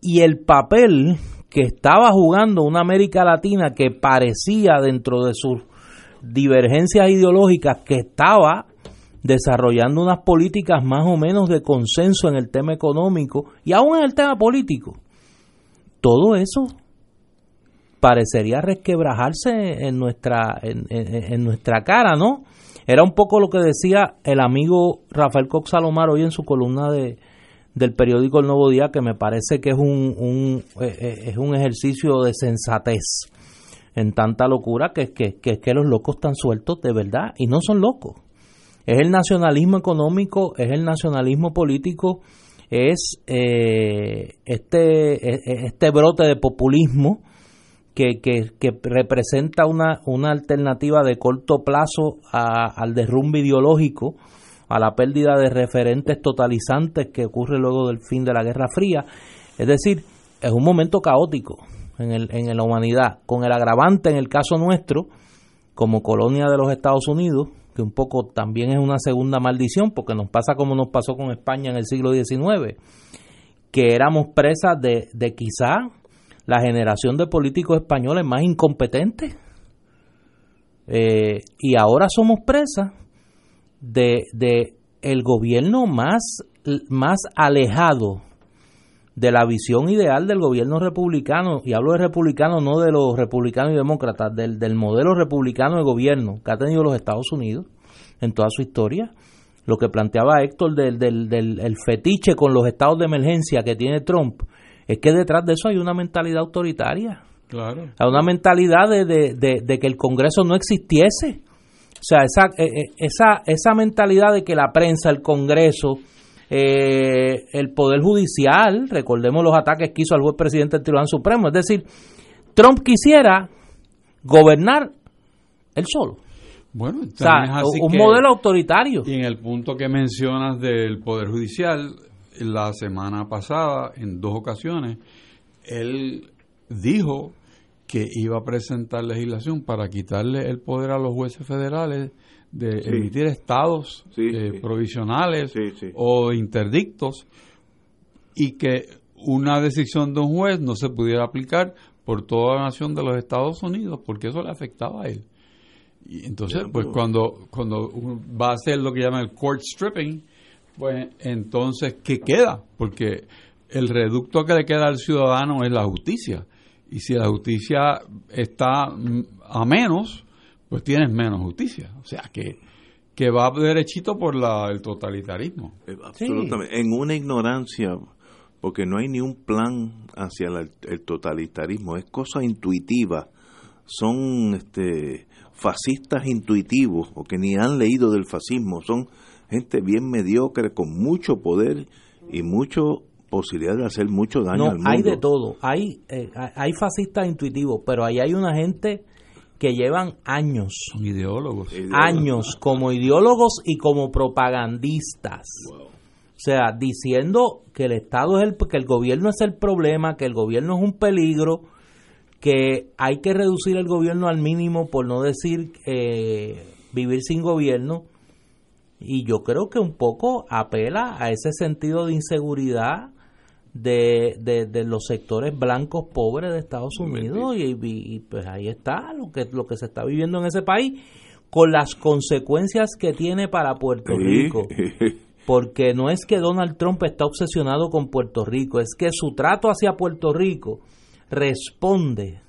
Speaker 2: y el papel que estaba jugando una América Latina que parecía dentro de sus divergencias ideológicas que estaba desarrollando unas políticas más o menos de consenso en el tema económico y aún en el tema político. Todo eso parecería resquebrajarse en nuestra, en, nuestra cara, ¿no? Era un poco lo que decía el amigo Rafael Cox Salomar hoy en su columna de, del periódico El Nuevo Día, que me parece que es un, un eh, eh, es un ejercicio de sensatez en tanta locura que, que, que, que los locos están sueltos de verdad y no son locos. Es el nacionalismo económico, es el nacionalismo político, es eh, este, e, e, este brote de populismo que, que, representa una, una alternativa de corto plazo al derrumbe ideológico, a la pérdida de referentes totalizantes que ocurre luego del fin de la Guerra Fría. Es decir, es un momento caótico en, el, en la humanidad, con el agravante en el caso nuestro, como colonia de los Estados Unidos, que un poco también es una segunda maldición, porque nos pasa como nos pasó con España en el siglo XIX, que éramos presas de, de quizá la generación de políticos españoles más incompetentes. Eh, y ahora somos presas de, de el gobierno más, más alejado de la visión ideal del gobierno republicano, y hablo de republicano no de los republicanos y demócratas, del, del modelo republicano de gobierno que ha tenido los Estados Unidos en toda su historia. Lo que planteaba Héctor del, del, del fetiche con los estados de emergencia que tiene Trump, es que detrás de eso hay una mentalidad autoritaria.
Speaker 3: Claro.
Speaker 2: Hay una mentalidad de, de, de, que el Congreso no existiese. O sea, esa, eh, eh, esa, esa mentalidad de que la prensa, el Congreso, eh, el Poder Judicial, recordemos los ataques que hizo al juez presidente del Tribunal Supremo, es decir, Trump quisiera gobernar él solo.
Speaker 3: Bueno,
Speaker 2: o sea, un modelo autoritario.
Speaker 3: Y en el punto que mencionas del Poder Judicial, la semana pasada, en dos ocasiones, él dijo que iba a presentar legislación para quitarle el poder a los jueces federales de emitir estados eh, provisionales o interdictos y que una decisión de un juez no se pudiera aplicar por toda la nación de los Estados Unidos porque eso le afectaba a él. Y entonces, pues cuando, cuando va a hacer lo que llama el court stripping, pues entonces, ¿qué queda? Porque el reducto que le queda al ciudadano es la justicia. Y si la justicia está a menos, pues tienes menos justicia. O sea que, que va derechito por la, el totalitarismo.
Speaker 1: Eh, absolutamente. En una ignorancia, porque no hay ni un plan hacia el totalitarismo, es cosa intuitiva. Son este, fascistas intuitivos o que ni han leído del fascismo, son gente bien mediocre con mucho poder y mucho posibilidad de hacer mucho daño al mundo.
Speaker 2: Hay de todo, hay, eh, hay fascistas intuitivos, pero ahí hay una gente que llevan años.
Speaker 3: ideólogos.
Speaker 2: Años como ideólogos y como propagandistas. O sea, diciendo que el Estado es el, que el gobierno es el problema, que el gobierno es un peligro, que hay que reducir el gobierno al mínimo, por no decir eh, vivir sin gobierno. y yo creo que un poco apela a ese sentido de inseguridad de, de, los sectores blancos pobres de Estados Unidos y, pues ahí está lo que lo que se está viviendo en ese país con las consecuencias que tiene para Puerto Rico. Porque no es que Donald Trump está obsesionado con Puerto Rico es que su trato hacia Puerto Rico responde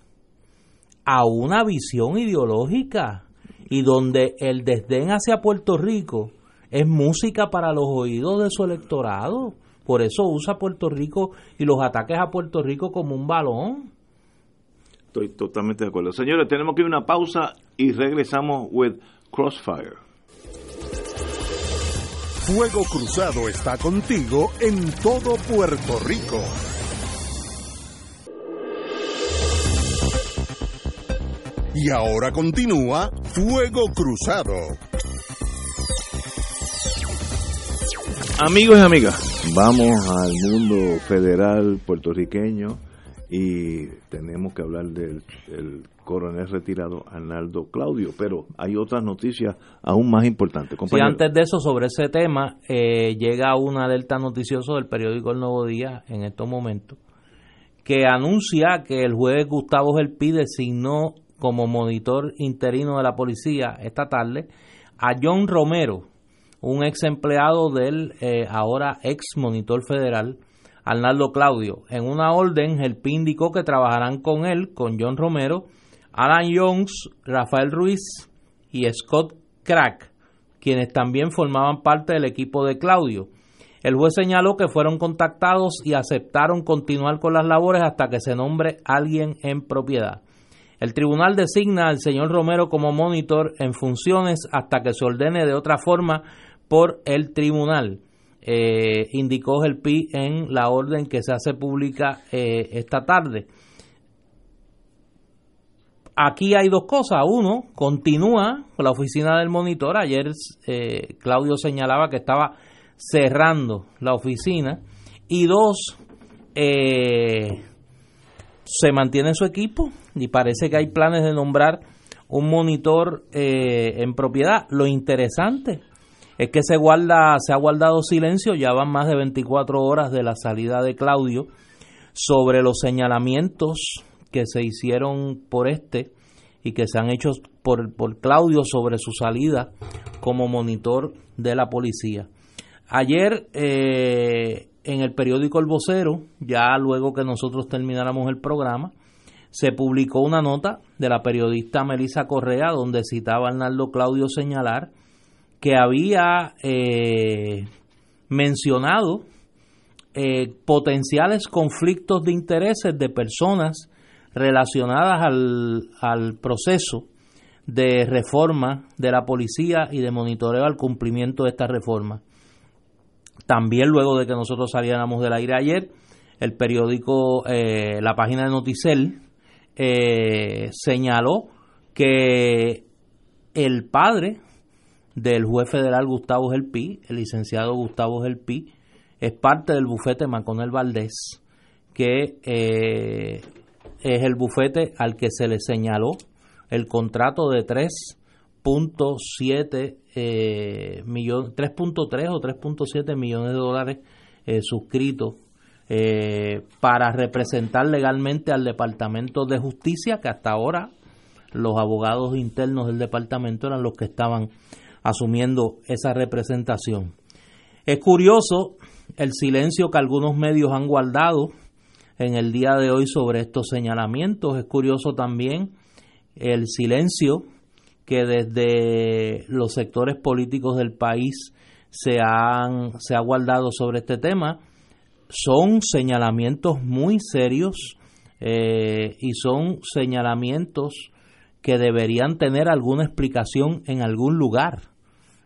Speaker 2: a una visión ideológica y donde el desdén hacia Puerto Rico es música para los oídos de su electorado. Por eso usa Puerto Rico y los ataques a Puerto Rico como un balón.
Speaker 1: Estoy totalmente de acuerdo. Señores, tenemos que ir a una pausa y regresamos with Crossfire.
Speaker 4: Fuego Cruzado está contigo en todo Puerto Rico. Y ahora continúa Fuego Cruzado.
Speaker 1: Amigos y amigas, vamos al mundo federal puertorriqueño y tenemos que hablar del, coronel retirado Arnaldo Claudio, pero hay otras noticias aún más importantes.
Speaker 2: Sí, antes de eso, sobre ese tema, eh, llega una alerta noticiosa del periódico El Nuevo Día en estos momentos, que anuncia que el juez Gustavo Gelpi designó como monitor interino de la policía esta tarde a John Romero, un ex empleado del eh, ahora ex monitor federal Arnaldo Claudio. En una orden, el PIN indicó que trabajarán con él, con John Romero, Alan Jones, Rafael Ruiz y Scott Crack, quienes también formaban parte del equipo de Claudio. El juez señaló que fueron contactados y aceptaron continuar con las labores hasta que se nombre alguien en propiedad. El tribunal designa al señor Romero como monitor en funciones hasta que se ordene de otra forma por el tribunal. Eh, indicó el PI en la orden que se hace pública eh, esta tarde. Aquí hay dos cosas. Uno, continúa la oficina del monitor. Ayer eh, Claudio señalaba que estaba cerrando la oficina. Y dos, se mantiene su equipo y parece que hay planes de nombrar un monitor eh, en propiedad. Lo interesante es que se guarda, se ha guardado silencio, ya van más de 24 horas de la salida de Claudio sobre los señalamientos que se hicieron por este y que se han hecho por, por Claudio sobre su salida como monitor de la policía. Ayer eh, en el periódico El Vocero, ya luego que nosotros termináramos el programa, se publicó una nota de la periodista Melissa Correa donde citaba a Arnaldo Claudio señalar que había eh, mencionado eh, potenciales conflictos de intereses de personas relacionadas al, al proceso de reforma de la policía y de monitoreo al cumplimiento de esta reforma. También luego de que nosotros saliéramos del aire ayer, el periódico, eh, la página de Noticel, eh, señaló que el padre del juez federal Gustavo Gelpi, el licenciado Gustavo Gelpi, es parte del bufete Maconel Valdés, que eh, es el bufete al que se le señaló el contrato de 3.7 eh, 3.3 o 3.7 millones de dólares eh, suscritos eh, para representar legalmente al Departamento de Justicia, que hasta ahora los abogados internos del departamento eran los que estaban asumiendo esa representación. Es curioso el silencio que algunos medios han guardado en el día de hoy sobre estos señalamientos. Es curioso también el silencio que desde los sectores políticos del país se han se ha guardado sobre este tema son señalamientos muy serios eh, y son señalamientos que deberían tener alguna explicación en algún lugar,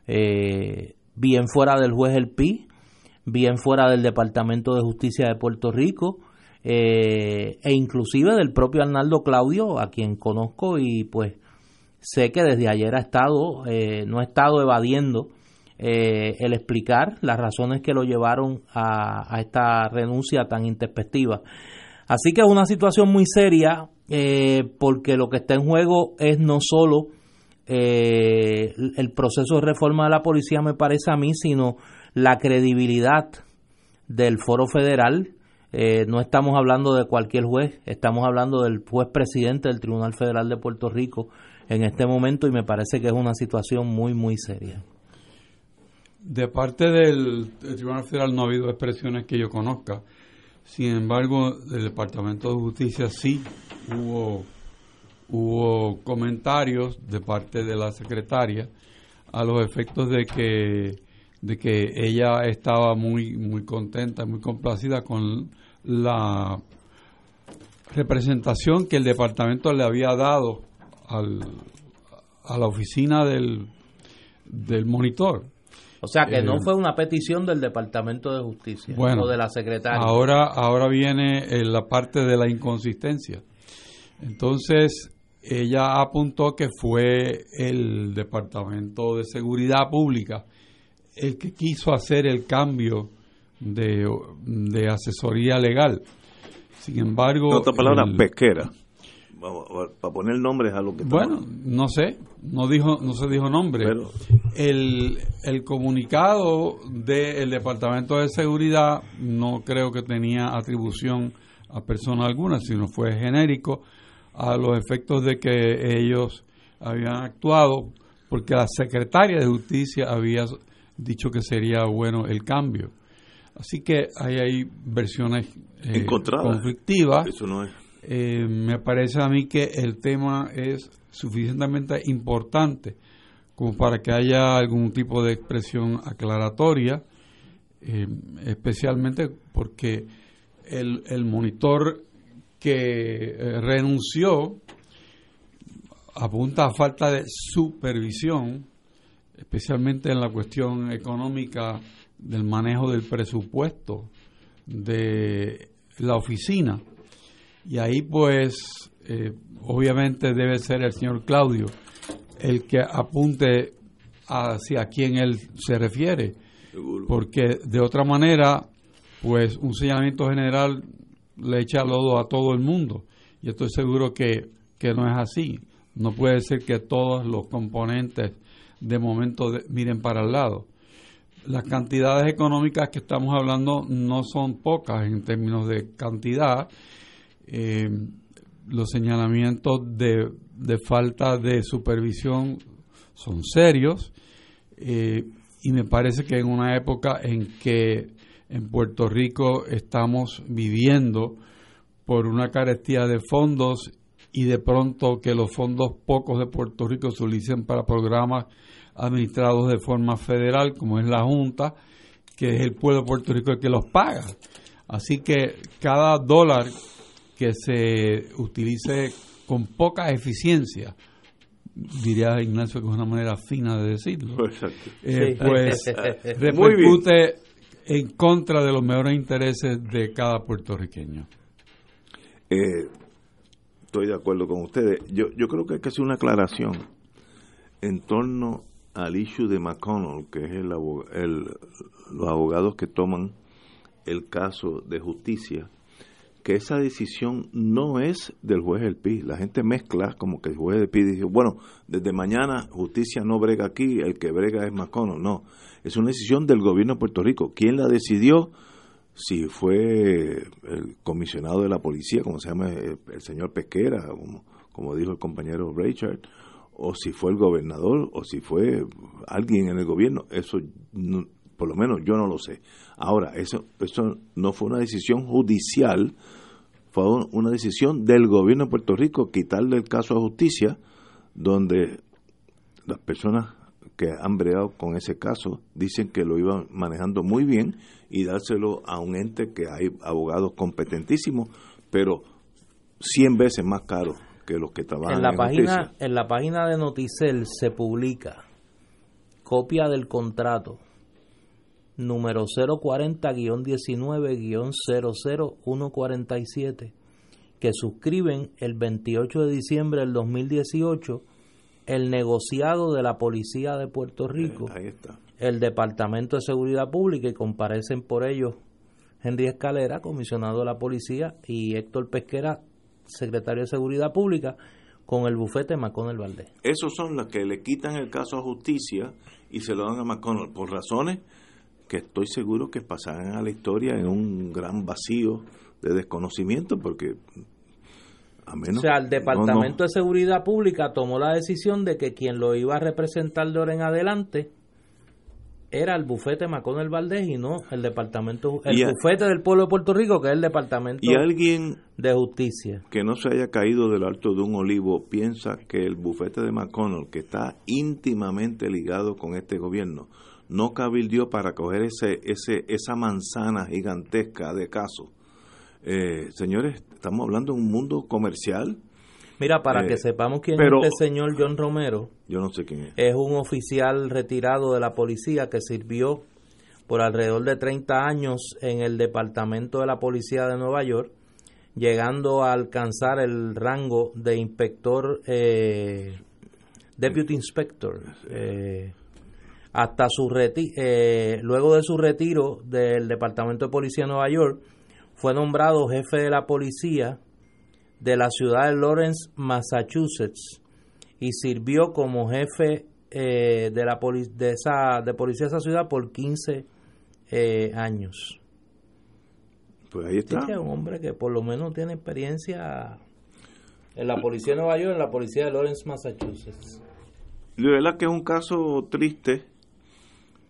Speaker 2: eh, bien fuera del juez El Pi, bien fuera del Departamento de Justicia de Puerto Rico, eh, e inclusive del propio Arnaldo Claudio, a quien conozco y pues sé que desde ayer ha estado, no ha estado evadiendo eh, el explicar las razones que lo llevaron a, esta renuncia tan introspectiva. Así que es una situación muy seria eh, porque lo que está en juego es no solo eh, el proceso de reforma de la policía me parece a mí, sino la credibilidad del foro federal. Eh, no estamos hablando de cualquier juez, estamos hablando del juez presidente del Tribunal Federal de Puerto Rico en este momento y me parece que es una situación muy, muy seria.
Speaker 3: De parte del, Tribunal Federal no ha habido expresiones que yo conozca. Sin embargo, del Departamento de Justicia sí hubo, hubo comentarios de parte de la secretaria a los efectos de que, de que ella estaba muy, muy contenta, muy complacida con la representación que el departamento le había dado al, a la oficina del, del monitor
Speaker 2: o sea que no eh, fue una petición del Departamento de Justicia o de la secretaria.
Speaker 3: Ahora, ahora viene eh, la parte de la inconsistencia. Entonces, ella apuntó que fue el Departamento de Seguridad Pública el que quiso hacer el cambio de, asesoría legal. Sin embargo.
Speaker 1: otra palabra, pesquera para poner nombres a lo que
Speaker 3: bueno no sé no dijo no se dijo nombre el, el comunicado del departamento de seguridad no creo que tenía atribución a persona alguna sino fue genérico a los efectos de que ellos habían actuado porque la secretaria de justicia había dicho que sería bueno el cambio. Así que ahí hay versiones
Speaker 1: eh,
Speaker 3: conflictivas.
Speaker 1: Eso no es.
Speaker 3: Eh, me parece a mí que el tema es suficientemente importante como para que haya algún tipo de expresión aclaratoria, eh, especialmente porque el, el monitor que eh, renunció apunta a falta de supervisión, especialmente en la cuestión económica del manejo del presupuesto de la oficina y ahí pues eh, obviamente debe ser el señor Claudio el que apunte hacia quién él se refiere. Porque de otra manera, pues un señalamiento general le echa lodo a todo el mundo. Y estoy seguro que, que no es así. No puede ser que todos los componentes de momento miren para el lado. Las cantidades económicas que estamos hablando no son pocas en términos de cantidad eh, los señalamientos de, falta de supervisión son serios eh, y me parece que en una época en que en Puerto Rico estamos viviendo por una carestía de fondos y de pronto que los fondos pocos de Puerto Rico se utilicen para programas administrados de forma federal, como es la Junta, que es el pueblo de Puerto Rico el que los paga. Así que cada dólar que se utilice con poca eficiencia, diría Ignacio que es una manera fina de decirlo, eh, pues repercute en contra de los mejores intereses de cada puertorriqueño.
Speaker 1: Eh, estoy de acuerdo con ustedes. Yo, yo creo que hay que hacer una aclaración en torno al issue de McConnell, que es el, el, los abogados que toman el caso de justicia que esa decisión no es del juez del PI. La gente mezcla como que el juez del PI dice, bueno, desde mañana justicia no brega aquí, el que brega es Macono. No, es una decisión del gobierno de Puerto Rico. ¿Quién la decidió? Si fue el comisionado de la policía, como se llama el, señor Pesquera, como, como dijo el compañero Richard, o si fue el gobernador, o si fue alguien en el gobierno, eso por lo menos yo no lo sé. Ahora, eso, eso no fue una decisión judicial, fue una decisión del gobierno de Puerto Rico quitarle el caso a justicia, donde las personas que han breado con ese caso dicen que lo iban manejando muy bien y dárselo a un ente que hay abogados competentísimos, pero 100 veces más caro que los que trabajan
Speaker 2: en la página en la página de Noticel se publica copia del contrato número 040-19-00147, que suscriben el 28 de diciembre del 2018 el negociado de la Policía de Puerto Rico, el Departamento de Seguridad Pública, y comparecen por ellos Henry Escalera, comisionado de la Policía, y Héctor Pesquera, secretario de Seguridad Pública, con el bufete McConnell Valdés.
Speaker 1: Esos son los que le quitan el caso a justicia y se lo dan a McConnell por razones que estoy seguro que pasarán a la historia en un gran vacío de desconocimiento porque a menos
Speaker 2: o sea, el Departamento de Seguridad Pública tomó la decisión de que quien lo iba a representar de ahora en adelante era el bufete McConnell Valdés y no el departamento el bufete del pueblo de Puerto Rico que es el departamento
Speaker 1: y alguien
Speaker 2: de justicia.
Speaker 1: que no se haya caído del alto de un olivo piensa que el bufete de McConnell que está íntimamente ligado con este gobierno no cabildió para coger ese ese esa manzana gigantesca de casos eh, señores estamos hablando de un mundo comercial
Speaker 2: Mira, para que eh, sepamos quién es este señor John Romero.
Speaker 1: Yo no sé quién es.
Speaker 2: Es un oficial retirado de la policía que sirvió por alrededor de 30 años en el Departamento de la Policía de Nueva York, llegando a alcanzar el rango de inspector, eh, deputy inspector. Eh, hasta su reti eh, luego de su retiro del Departamento de Policía de Nueva York, fue nombrado jefe de la policía de la ciudad de Lawrence, Massachusetts, y sirvió como jefe eh, de la de esa de policía de esa ciudad por 15 eh, años.
Speaker 1: Pues ahí está.
Speaker 2: Es un hombre que por lo menos tiene experiencia en la policía de Nueva York, en la policía de Lawrence, Massachusetts.
Speaker 1: De verdad que es un caso triste,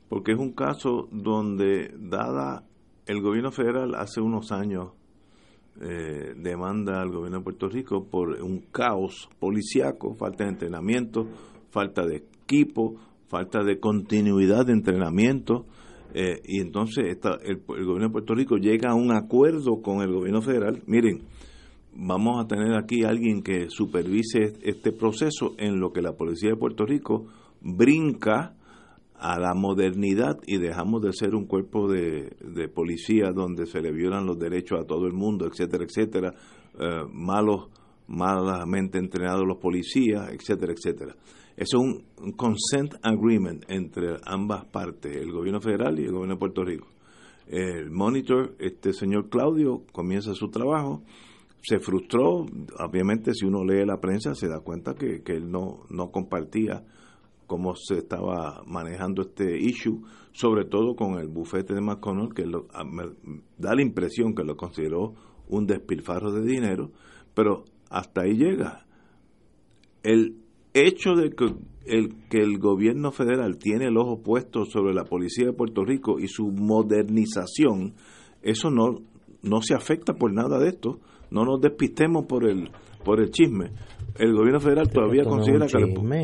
Speaker 1: porque es un caso donde, dada el gobierno federal hace unos años eh, demanda al gobierno de Puerto Rico por un caos policiaco, falta de entrenamiento, falta de equipo, falta de continuidad de entrenamiento. Eh, y entonces el, gobierno de Puerto Rico llega a un acuerdo con el gobierno federal. Miren, vamos a tener aquí alguien que supervise este proceso en lo que la policía de Puerto Rico brinca a la modernidad y dejamos de ser un cuerpo de, policía donde se le violan los derechos a todo el mundo, etcétera, etcétera, eh, malos, malamente entrenados los policías, etcétera, etcétera. Es un, consent agreement entre ambas partes, el gobierno federal y el gobierno de Puerto Rico. El monitor, este señor Claudio, comienza su trabajo, se frustró, obviamente si uno lee la prensa se da cuenta que, que él no, no compartía cómo se estaba manejando este issue, sobre todo con el bufete de McConnell, que lo, me da la impresión que lo consideró un despilfarro de dinero, pero hasta ahí llega. El hecho de que el, que el gobierno federal tiene el ojo puesto sobre la policía de Puerto Rico y su modernización, eso no, no se afecta por nada de esto. No nos despistemos por el, por el chisme el gobierno federal todavía considera que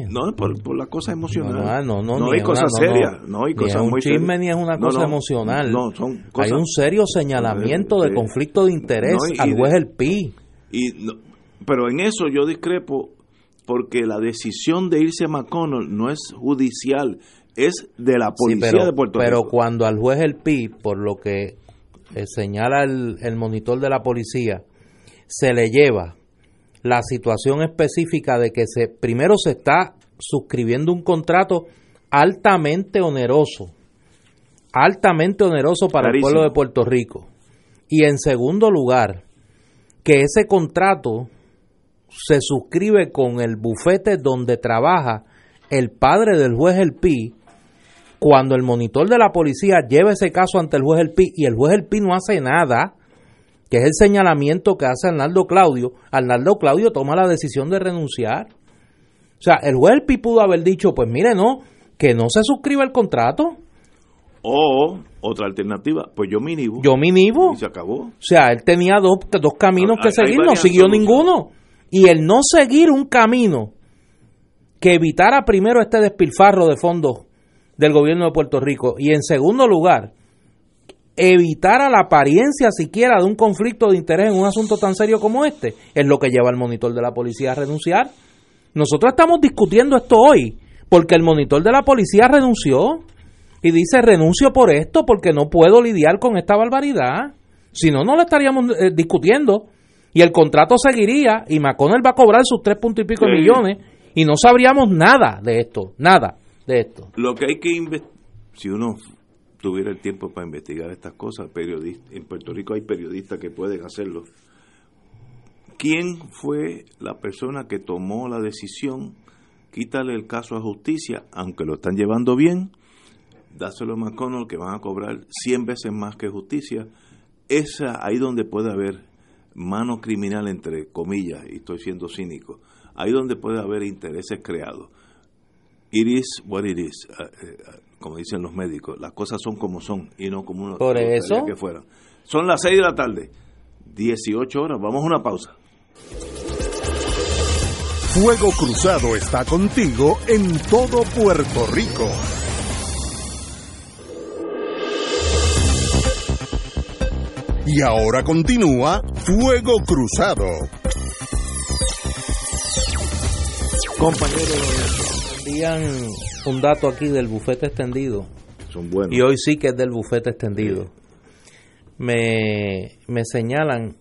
Speaker 1: no por, por, la cosa emocional.
Speaker 2: no no
Speaker 1: no, hay cosas serias no, hay cosas
Speaker 2: muy chisme ni es una cosa emocional. hay un serio señalamiento de conflicto de interés al juez el PI.
Speaker 1: y pero en eso yo discrepo porque la decisión de irse a McConnell no es judicial es de la policía de Puerto
Speaker 2: Rico. pero cuando al juez el PI por lo que eh, señala el, el monitor de la policía se le lleva la situación específica de que se primero se está suscribiendo un contrato altamente oneroso, altamente oneroso para el pueblo de Puerto Rico. Y en segundo lugar, que ese contrato se suscribe con el bufete donde trabaja el padre del juez El Pi, cuando el monitor de la policía lleva ese caso ante el juez El Pi y el juez El Pi no hace nada, que es el señalamiento que hace Arnaldo Claudio, Arnaldo Claudio toma la decisión de renunciar. O sea, el juez Pi pudo haber dicho, pues mire, no, que no se suscriba el contrato.
Speaker 1: O otra alternativa, pues yo me inhibo.
Speaker 2: Yo me inhibo.
Speaker 1: Y se acabó.
Speaker 2: O sea, él tenía dos, dos caminos que seguir, no siguió ninguno. Y el no seguir un camino que evitara primero este despilfarro de fondos del gobierno de Puerto Rico y en segundo lugar evitar la apariencia siquiera de un conflicto de interés en un asunto tan serio como este, es lo que lleva al monitor de la policía a renunciar. Nosotros estamos discutiendo esto hoy porque el monitor de la policía renunció y dice renuncio por esto porque no puedo lidiar con esta barbaridad. Si no, no lo estaríamos eh, discutiendo y el contrato seguiría y McConnell va a cobrar sus tres puntos y pico millones y no sabríamos nada de esto, nada de esto.
Speaker 1: Lo que hay que si uno tuviera el tiempo para investigar estas cosas, periodista, en Puerto Rico hay periodistas que pueden hacerlo. ¿quién fue la persona que tomó la decisión? Quítale el caso a justicia, aunque lo están llevando bien, dáselo a McConnell que van a cobrar 100 veces más que justicia. Esa ahí donde puede haber mano criminal entre comillas, y estoy siendo cínico, ahí donde puede haber intereses creados. It is what it is, eh, eh, como dicen los médicos, las cosas son como son y no como uno
Speaker 2: Por eso.
Speaker 1: que fueran. Son las 6 de la tarde, 18 horas, vamos a una pausa.
Speaker 4: Fuego Cruzado está contigo en todo Puerto Rico. Y ahora continúa Fuego Cruzado.
Speaker 1: Compañeros,
Speaker 2: Envían un dato aquí del bufete extendido.
Speaker 1: son buenos.
Speaker 2: Y hoy sí que es del bufete extendido. Me, me señalan,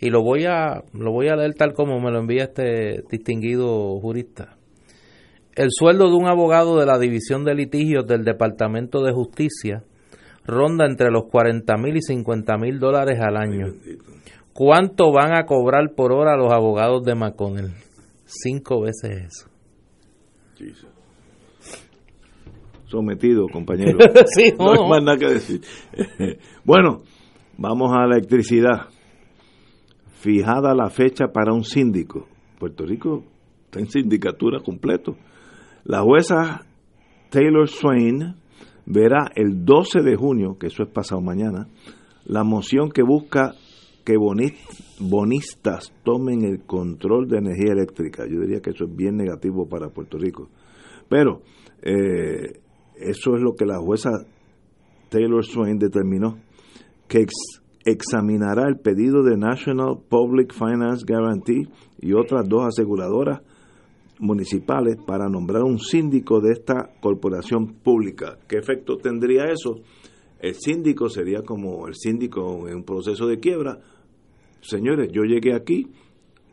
Speaker 2: y lo voy, a, lo voy a leer tal como me lo envía este distinguido jurista. El sueldo de un abogado de la División de Litigios del Departamento de Justicia ronda entre los 40 mil y 50 mil dólares al año. ¿Cuánto van a cobrar por hora los abogados de McConnell? Cinco veces eso.
Speaker 1: Jesus. Sometido, compañero.
Speaker 2: Sí,
Speaker 1: no hay más nada que decir. bueno, vamos a la electricidad. Fijada la fecha para un síndico. Puerto Rico está en sindicatura completo. La jueza Taylor Swain verá el 12 de junio, que eso es pasado mañana, la moción que busca que bonistas tomen el control de energía eléctrica. Yo diría que eso es bien negativo para Puerto Rico. Pero eh, eso es lo que la jueza Taylor Swain determinó, que ex- examinará el pedido de National Public Finance Guarantee y otras dos aseguradoras municipales para nombrar un síndico de esta corporación pública. ¿Qué efecto tendría eso? El síndico sería como el síndico en un proceso de quiebra. Señores, yo llegué aquí,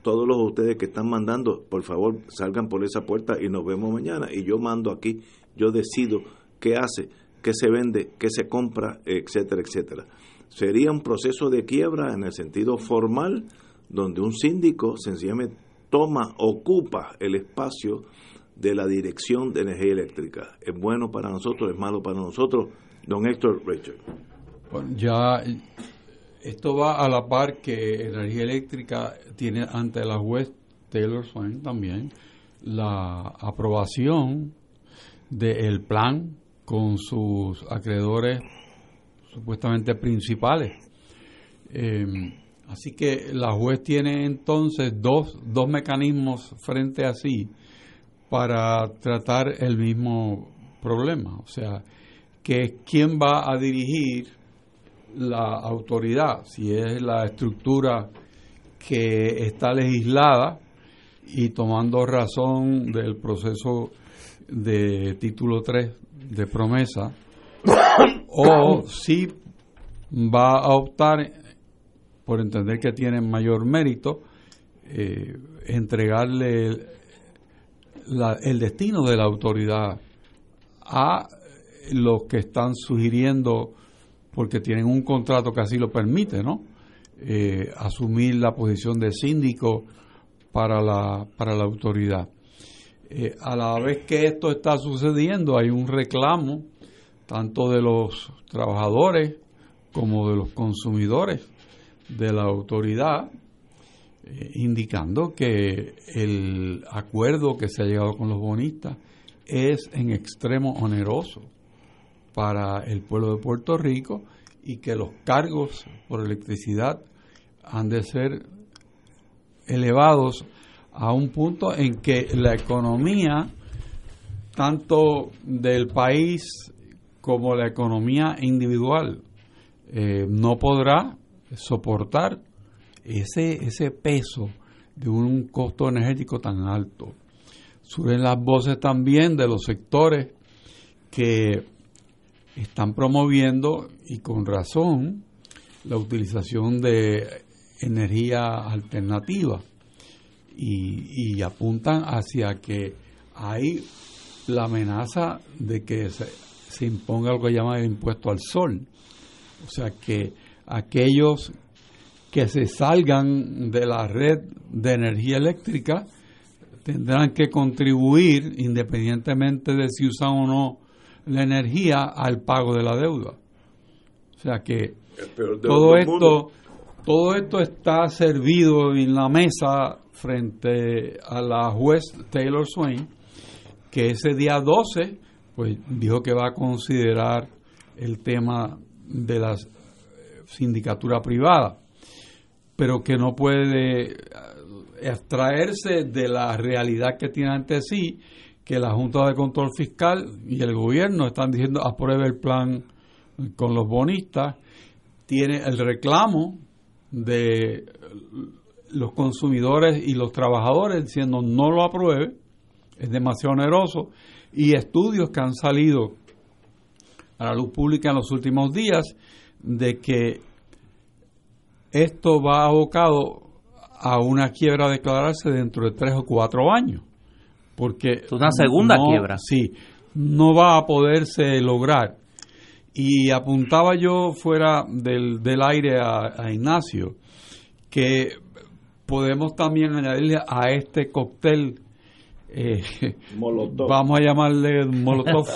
Speaker 1: todos los ustedes que están mandando, por favor, salgan por esa puerta y nos vemos mañana. Y yo mando aquí, yo decido qué hace, qué se vende, qué se compra, etcétera, etcétera. Sería un proceso de quiebra en el sentido formal, donde un síndico sencillamente toma, ocupa el espacio de la dirección de energía eléctrica. Es bueno para nosotros, es malo para nosotros. Don Héctor Richard.
Speaker 3: Ya esto va a la par que Energía Eléctrica tiene ante la juez Taylor Swain también la aprobación del plan con sus acreedores supuestamente principales. Eh, así que la juez tiene entonces dos, dos mecanismos frente a sí para tratar el mismo problema. O sea, que es quién va a dirigir la autoridad, si es la estructura que está legislada y tomando razón del proceso de título 3 de promesa, o si va a optar, por entender que tiene mayor mérito, eh, entregarle la- el destino de la autoridad a los que están sugiriendo, porque tienen un contrato que así lo permite, ¿no? Eh, asumir la posición de síndico para la, para la autoridad. Eh, a la vez que esto está sucediendo, hay un reclamo tanto de los trabajadores como de los consumidores de la autoridad, eh, indicando que el acuerdo que se ha llegado con los bonistas es en extremo oneroso para el pueblo de Puerto Rico y que los cargos por electricidad han de ser elevados a un punto en que la economía, tanto del país como la economía individual, eh, no podrá soportar ese, ese peso de un costo energético tan alto. Suben las voces también de los sectores que están promoviendo, y con razón, la utilización de energía alternativa y, apuntan hacia que hay la amenaza de que se, se imponga lo que llaman el impuesto al sol. O sea que aquellos que se salgan de la red de energía eléctrica tendrán que contribuir, independientemente de si usan o no la energía, al pago de la deuda. O sea que todo esto, todo esto está servido en la mesa frente a la juez Taylor Swain, que ese día 12 pues dijo que va a considerar el tema de la sindicatura privada, pero que no puede extraerse de la realidad que tiene ante sí, que la Junta de Control Fiscal y el gobierno están diciendo apruebe el plan con los bonistas, tiene el reclamo de los consumidores y los trabajadores diciendo no lo apruebe, es demasiado oneroso, y estudios que han salido a la luz pública en los últimos días de que esto va abocado a una quiebra declararse dentro de tres o cuatro años. Porque
Speaker 2: es una segunda quiebra.
Speaker 3: Sí, no va a poderse lograr. Y apuntaba yo fuera del, del aire a, Ignacio que podemos también añadirle a este cóctel eh, vamos a llamarle molotov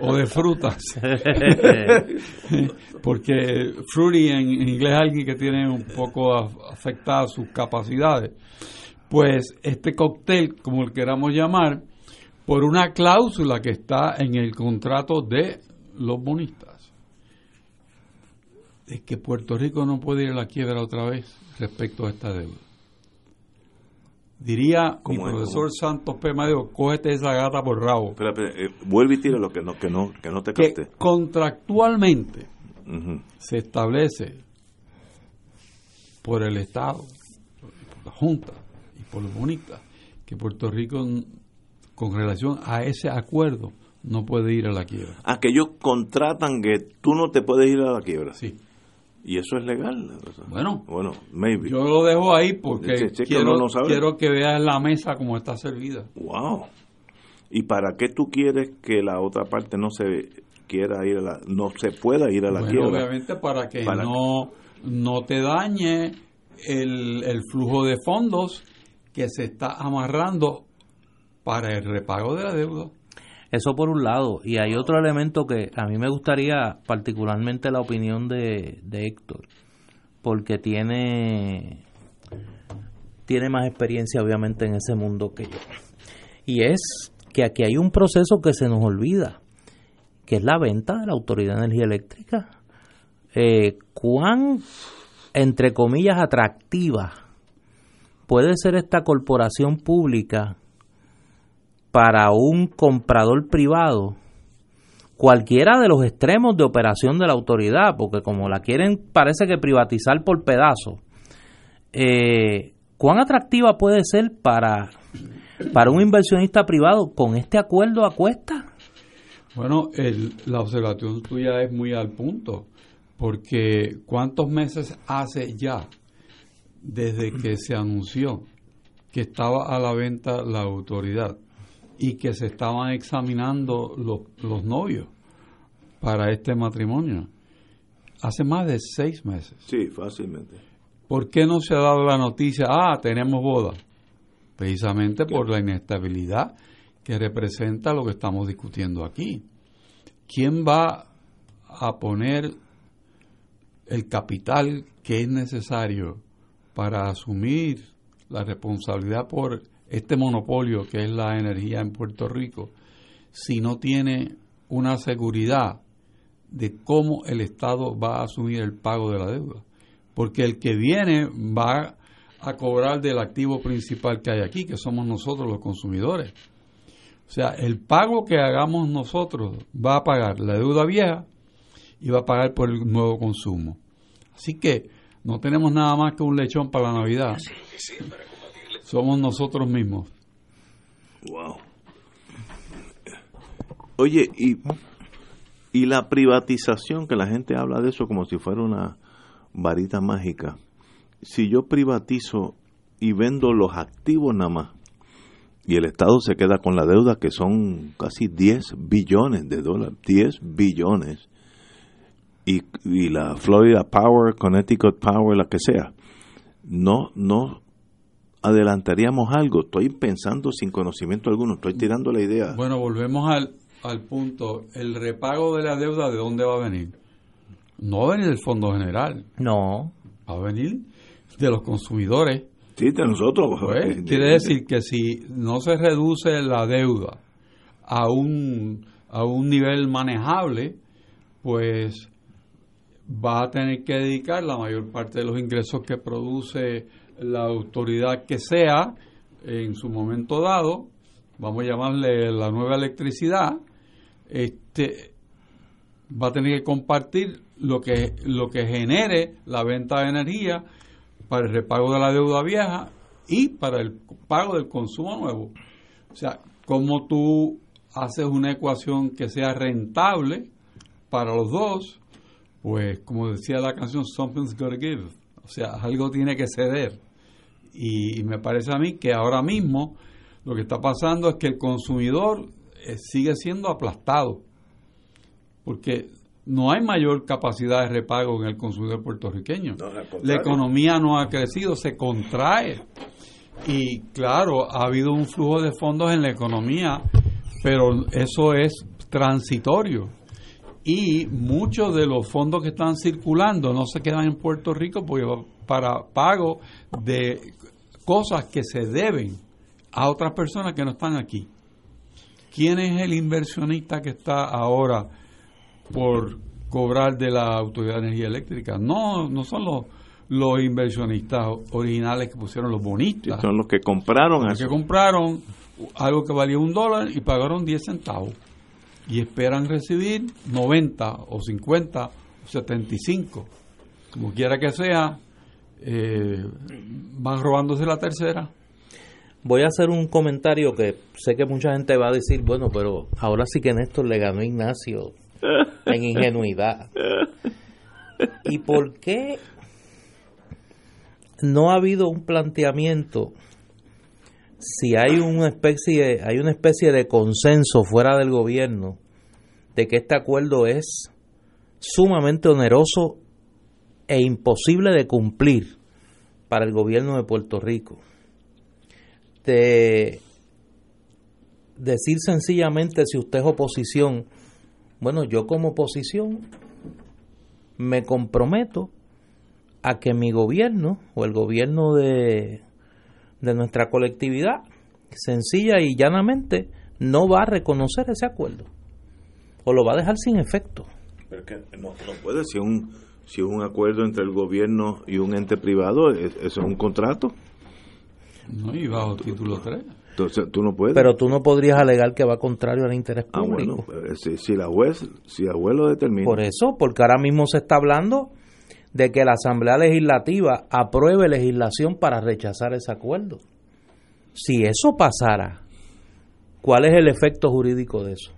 Speaker 3: o de frutas porque fruity en, inglés es alguien que tiene un poco afectadas sus capacidades pues este cóctel como le queramos llamar por una cláusula que está en el contrato de los bonistas es que Puerto Rico no puede ir a la quiebra otra vez respecto a esta deuda Diría mi profesor Santos P. Madeo, cógete esa gata por rabo.
Speaker 1: Espera, espera, eh, vuelve y tira lo que no, que no, que no te
Speaker 3: capte. contractualmente se establece por el Estado, por la Junta que Puerto Rico, con relación a ese acuerdo, no puede ir a la quiebra.
Speaker 1: Ah, que ellos contratan que tú no te puedes ir a la quiebra.
Speaker 3: Sí.
Speaker 1: ¿Y eso es legal?
Speaker 3: Bueno,
Speaker 1: bueno maybe.
Speaker 3: yo lo dejo ahí porque quiero, quiero que veas la mesa como está servida.
Speaker 1: ¡Wow! ¿Y para qué tú quieres que la otra parte no se quiera ir a la, no se pueda ir a la bueno,
Speaker 3: Obviamente para que no, no te dañe el, el flujo de fondos que se está amarrando para el repago de la deuda.
Speaker 2: Eso por un lado. Y hay otro elemento que a mí me gustaría, particularmente la opinión de, Héctor, porque tiene, tiene más experiencia obviamente en ese mundo que yo. Y es que aquí hay un proceso que se nos olvida, que es la venta de la Autoridad de Energía Eléctrica. Eh, ¿Cuán, entre comillas, atractiva puede ser esta corporación pública para un comprador privado cualquiera de los extremos de operación de la autoridad, porque como la quieren parece que privatizar por pedazos, eh, ¿cuán atractiva puede ser para, para un inversionista privado con este acuerdo a cuesta?
Speaker 3: Bueno, la observación tuya es muy al punto, porque ¿cuántos meses hace ya desde que se anunció que estaba a la venta la autoridad? y que se estaban examinando los, los novios para este matrimonio. Hace más de seis meses.
Speaker 1: Sí, fácilmente.
Speaker 3: ¿Por qué no se ha dado la noticia, ah, tenemos boda? Precisamente por la inestabilidad que representa lo que estamos discutiendo aquí. ¿Quién va a poner el capital que es necesario para asumir la responsabilidad por este monopolio que es la energía en Puerto Rico, si no tiene una seguridad de cómo el Estado va a asumir el pago de la deuda. Porque el que viene va a cobrar del activo principal que hay aquí, que somos nosotros los consumidores. O sea, el pago que hagamos nosotros va a pagar la deuda vieja y va a pagar por el nuevo consumo. Así que no tenemos nada más que un lechón para la Navidad somos nosotros mismos.
Speaker 1: Wow. Oye, y, y la privatización, que la gente habla de eso como si fuera una varita mágica. Si yo privatizo y vendo los activos nada más, y el Estado se queda con la deuda que son casi 10 billones de dólares, 10 billones, y, y la Florida Power, Connecticut Power, la que sea, no, no adelantaríamos algo. Estoy pensando sin conocimiento alguno, estoy tirando la idea.
Speaker 3: Bueno, volvemos al, al punto. ¿El repago de la deuda de dónde va a venir? No va a venir del Fondo General.
Speaker 2: No.
Speaker 3: Va a venir de los consumidores.
Speaker 1: Sí, de nosotros.
Speaker 3: Pues, quiere decir que si no se reduce la deuda a un, a un nivel manejable, pues va a tener que dedicar la mayor parte de los ingresos que produce la autoridad que sea en su momento dado, vamos a llamarle la nueva electricidad, este va a tener que compartir lo que lo que genere la venta de energía para el repago de la deuda vieja y para el pago del consumo nuevo. O sea, cómo tú haces una ecuación que sea rentable para los dos, pues como decía la canción, something's gotta give. O sea, algo tiene que ceder. Y, me parece a mí que ahora mismo lo que está pasando es que el consumidor eh, sigue siendo aplastado. Porque no hay mayor capacidad de repago en el consumidor puertorriqueño. la economía no ha crecido, se contrae. Y claro, ha habido un flujo de fondos en la economía, pero eso es transitorio. Y muchos de los fondos que están circulando no se quedan en Puerto Rico para pago de cosas que se deben a otras personas que no están aquí. ¿Quién es el inversionista que está ahora por cobrar de la Autoridad de Energía Eléctrica. No, no son los, los inversionistas originales que pusieron los bonistas.
Speaker 1: son los que compraron
Speaker 3: los que compraron algo que valía un dólar y pagaron 10 centavos. Y esperan recibir 90 o 50 o 75. Como quiera que sea, eh, van robándose la tercera.
Speaker 2: Voy a hacer un comentario que sé que mucha gente va a decir, bueno, pero ahora sí que Néstor le ganó a Ignacio en ingenuidad. ¿Y por qué no ha habido un planteamiento si hay una especie hay una especie de consenso fuera del gobierno de que este acuerdo es sumamente oneroso e imposible de cumplir para el gobierno de Puerto Rico. De decir sencillamente si usted es oposición, bueno, yo como oposición me comprometo a que mi gobierno o el gobierno de, de nuestra colectividad, sencilla y llanamente, no va a reconocer ese acuerdo o lo va a dejar sin efecto.
Speaker 1: Pero no, puede, si un, si un acuerdo entre el gobierno y un ente privado, eso es un contrato.
Speaker 3: No, y bajo título 3.
Speaker 1: Entonces, tú no puedes.
Speaker 2: Pero tú no podrías alegar que va contrario al interés
Speaker 1: ah,
Speaker 2: público.
Speaker 1: bueno, si, si, la juez, si la juez lo determina.
Speaker 2: Por eso, porque ahora mismo se está hablando de que la Asamblea Legislativa apruebe legislación para rechazar ese acuerdo. Si eso pasara, ¿cuál es el efecto jurídico de eso?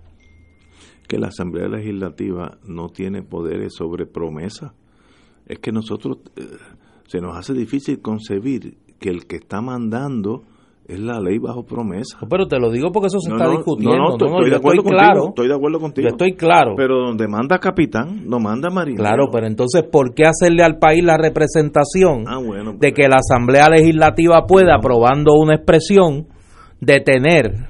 Speaker 1: Que la Asamblea Legislativa no tiene poderes sobre promesa. Es que nosotros eh, se nos hace difícil concebir que el que está mandando es la ley bajo promesa.
Speaker 2: pero te lo digo porque eso se está discutiendo.
Speaker 1: No, estoy, de acuerdo contigo, claro, estoy de acuerdo contigo.
Speaker 2: Yo estoy claro.
Speaker 1: Pero donde manda capitán, no manda marinero.
Speaker 2: Claro, pero entonces, ¿por qué hacerle al país la representación
Speaker 1: ah, bueno,
Speaker 2: de que la Asamblea Legislativa pueda, aprobando una expresión, detener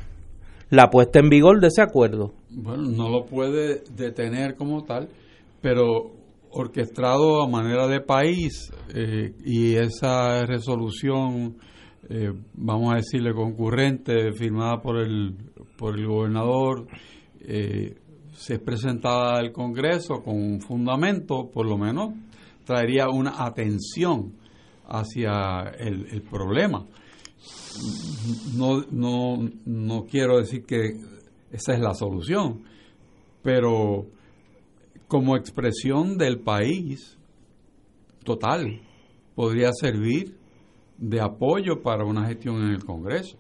Speaker 2: la puesta en vigor de ese acuerdo?
Speaker 3: Bueno, no lo puede detener como tal, pero orquestado a manera de país eh, y esa resolución eh, vamos a decirle, concurrente, firmada por el, por el gobernador, eh, se es presentada al Congreso con un fundamento, por lo menos traería una atención hacia el, problema. No, no, no quiero decir que esa es la solución, pero como expresión del país total podría servir de apoyo para una gestión en el Congreso.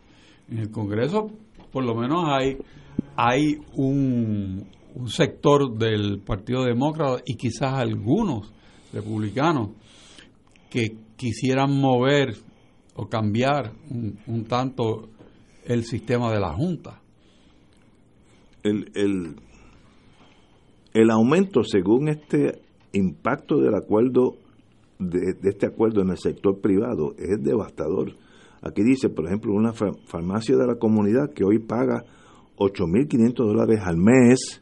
Speaker 3: En el Congreso, por lo menos hay, hay un, un sector del Partido Demócrata y quizás algunos republicanos que quisieran mover o cambiar un, un tanto el sistema de la Junta.
Speaker 1: El, el, el aumento, según este impacto del acuerdo de, este acuerdo en el sector privado es devastador. Aquí dice, por ejemplo, una farmacia de la comunidad que hoy paga 8.500 dólares al mes,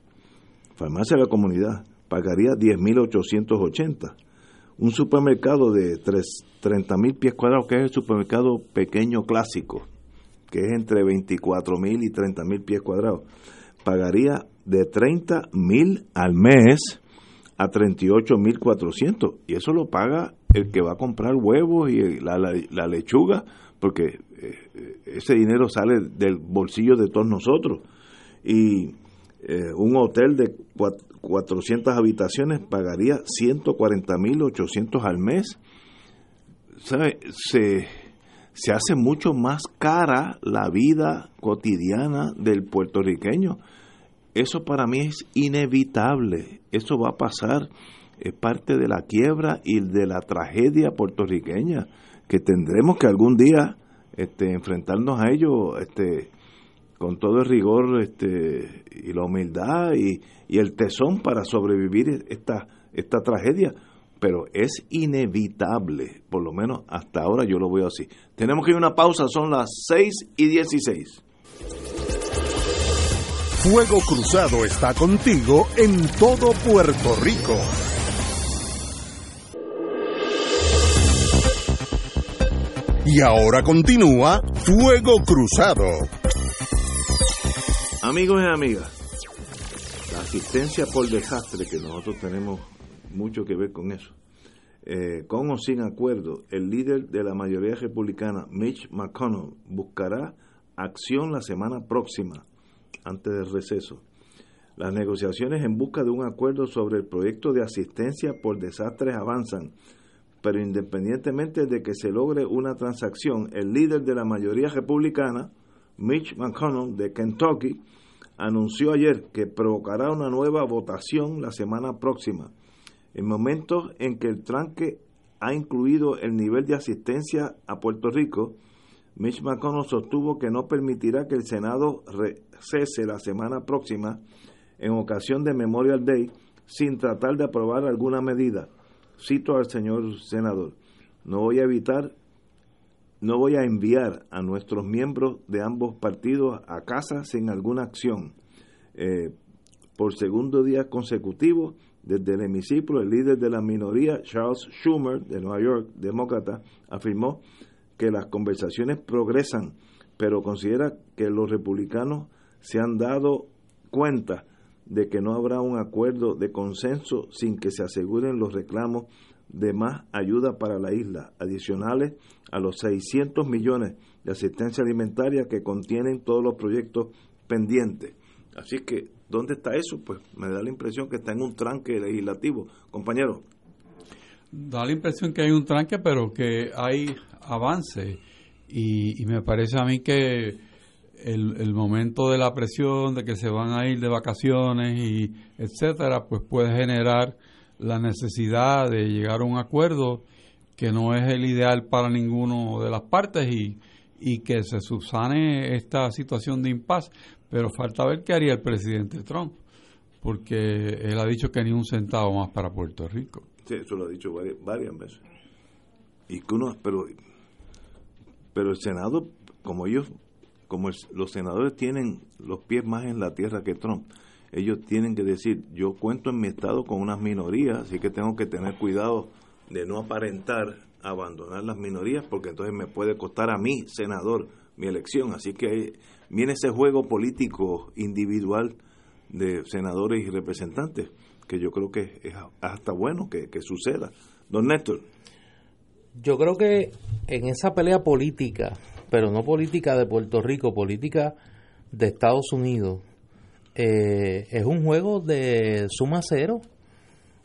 Speaker 1: farmacia de la comunidad, pagaría 10.880. Un supermercado de 30.000 pies cuadrados, que es el supermercado pequeño clásico, que es entre 24.000 y 30.000 pies cuadrados, pagaría de 30.000 al mes a 38.400 y eso lo paga el que va a comprar huevos y la, la, lechuga porque eh, ese dinero sale del bolsillo de todos nosotros. Y eh, un hotel de 400 habitaciones pagaría 140.800 al mes. ¿Sabe? se se hace mucho más cara la vida cotidiana del puertorriqueño. Eso para mí es inevitable, eso va a pasar, es parte de la quiebra y de la tragedia puertorriqueña, que tendremos que algún día este, enfrentarnos a ello este, con todo el rigor este, y la humildad y, el tesón para sobrevivir esta, esta tragedia pero es inevitable, por lo menos hasta ahora yo lo veo así. Tenemos que ir a una pausa, son las 6 y 16.
Speaker 4: Fuego Cruzado está contigo en todo Puerto Rico. Y ahora continúa Fuego Cruzado.
Speaker 1: Amigos y amigas, la asistencia por desastre, que nosotros tenemos mucho que ver con eso. Eh, con o sin acuerdo, el líder de la mayoría republicana, Mitch McConnell, buscará acción la semana próxima antes del receso. Las negociaciones en busca de un acuerdo sobre el proyecto de asistencia por desastres avanzan, pero independientemente de que se logre una transacción, el líder de la mayoría republicana, Mitch McConnell de Kentucky, anunció ayer que provocará una nueva votación la semana próxima, en momentos en que el tranque ha incluido el nivel de asistencia a Puerto Rico, Mitch McConnell sostuvo que no permitirá que el Senado cese la semana próxima en ocasión de Memorial Day sin tratar de aprobar alguna medida. Cito al señor senador, no voy a evitar, no voy a enviar a nuestros miembros de ambos partidos a casa sin alguna acción. Eh, por segundo día consecutivo, desde el hemiciclo, el líder de la minoría, Charles Schumer, de Nueva York, demócrata, afirmó que las conversaciones progresan, pero considera que los republicanos se han dado cuenta de que no habrá un acuerdo de consenso sin que se aseguren los reclamos de más ayuda para la isla, adicionales a los 600 millones de asistencia alimentaria que contienen todos los proyectos pendientes. Así que, ¿dónde está eso? Pues me da la impresión que está en un tranque legislativo. Compañero.
Speaker 3: Da la impresión que hay un tranque, pero que hay avance. Y, y me parece a mí que el, momento de la presión, de que se van a ir de vacaciones y etcétera, pues puede generar la necesidad de llegar a un acuerdo que no es el ideal para ninguno de las partes y, y que se subsane esta situación de impas. Pero falta ver qué haría el presidente Trump, porque él ha dicho que ni un centavo más para Puerto Rico.
Speaker 1: Sí, eso lo ha dicho varias, varias veces. Y que uno, pero, pero el Senado, como ellos como los senadores tienen los pies más en la tierra que Trump, ellos tienen que decir, yo cuento en mi estado con unas minorías, así que tengo que tener cuidado de no aparentar abandonar las minorías, porque entonces me puede costar a mí, senador, mi elección. Así que viene ese juego político individual de senadores y representantes, que yo creo que es hasta bueno que, que suceda. Don Néstor.
Speaker 2: Yo creo que en esa pelea política pero no política de Puerto Rico, política de Estados Unidos, eh, es un juego de suma cero.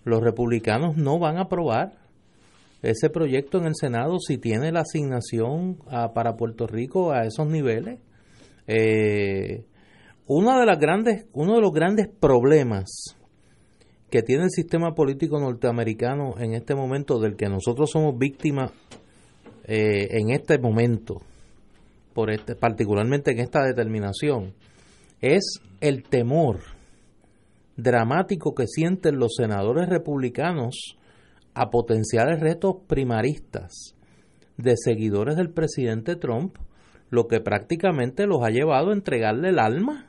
Speaker 2: Los republicanos no van a aprobar ese proyecto en el Senado si tiene la asignación para Puerto Rico a esos niveles. Eh, una de las grandes, uno de los grandes problemas que tiene el sistema político norteamericano en este momento, del que nosotros somos víctimas eh, en este momento, por este, particularmente en esta determinación, es el temor dramático que sienten los senadores republicanos a potenciales retos primaristas de seguidores del presidente Trump, lo que prácticamente los ha llevado a entregarle el alma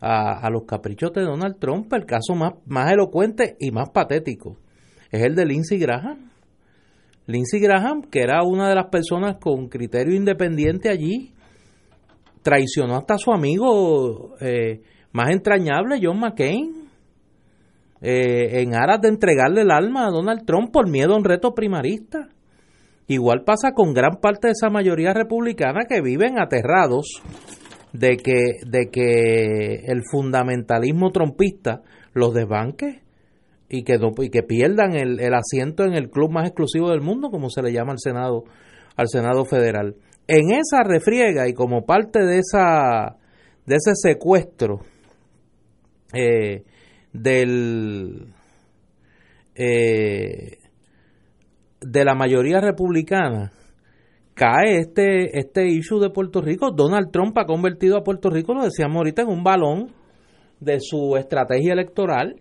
Speaker 2: a, los caprichos de Donald Trump. El caso más, más elocuente y más patético es el de Lindsey Graham. Lindsey Graham, que era una de las personas con criterio independiente allí, traicionó hasta a su amigo eh, más entrañable, John McCain, eh, en aras de entregarle el alma a Donald Trump por miedo a un reto primarista. Igual pasa con gran parte de esa mayoría republicana que viven aterrados de que, de que el fundamentalismo trompista los desbanque y que, y que pierdan el, el, asiento en el club más exclusivo del mundo, como se le llama al Senado, al Senado Federal. En esa refriega y como parte de, esa, de ese secuestro eh, del, eh, de la mayoría republicana, cae este, este issue de Puerto Rico. Donald Trump ha convertido a Puerto Rico, lo decíamos ahorita, en un balón de su estrategia electoral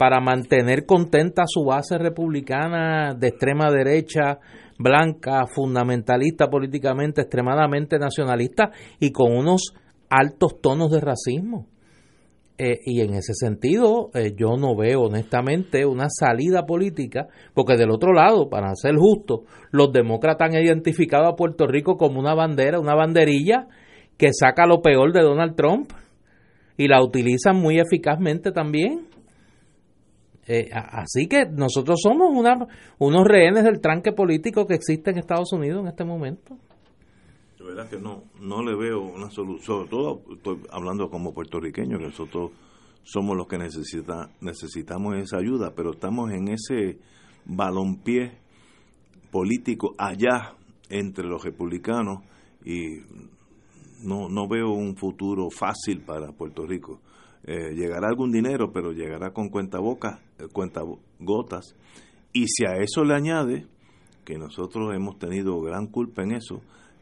Speaker 2: para mantener contenta su base republicana de extrema derecha, blanca, fundamentalista políticamente, extremadamente nacionalista y con unos altos tonos de racismo. Eh, y en ese sentido, eh, yo no veo honestamente una salida política, porque del otro lado, para ser justo, los demócratas han identificado a Puerto Rico como una bandera, una banderilla que saca lo peor de Donald Trump y la utilizan muy eficazmente también. Eh, así que nosotros somos una, unos rehenes del tranque político que existe en Estados Unidos en este momento
Speaker 1: verdad que no, no le veo una solución, sobre todo estoy hablando como puertorriqueño, que nosotros somos los que necesita, necesitamos esa ayuda, pero estamos en ese balompié político allá entre los republicanos y no, no veo un futuro fácil para Puerto Rico. Eh, llegará algún dinero, pero llegará con cuenta boca, eh, cuenta gotas. Y si a eso le añade, que nosotros hemos tenido gran culpa en eso,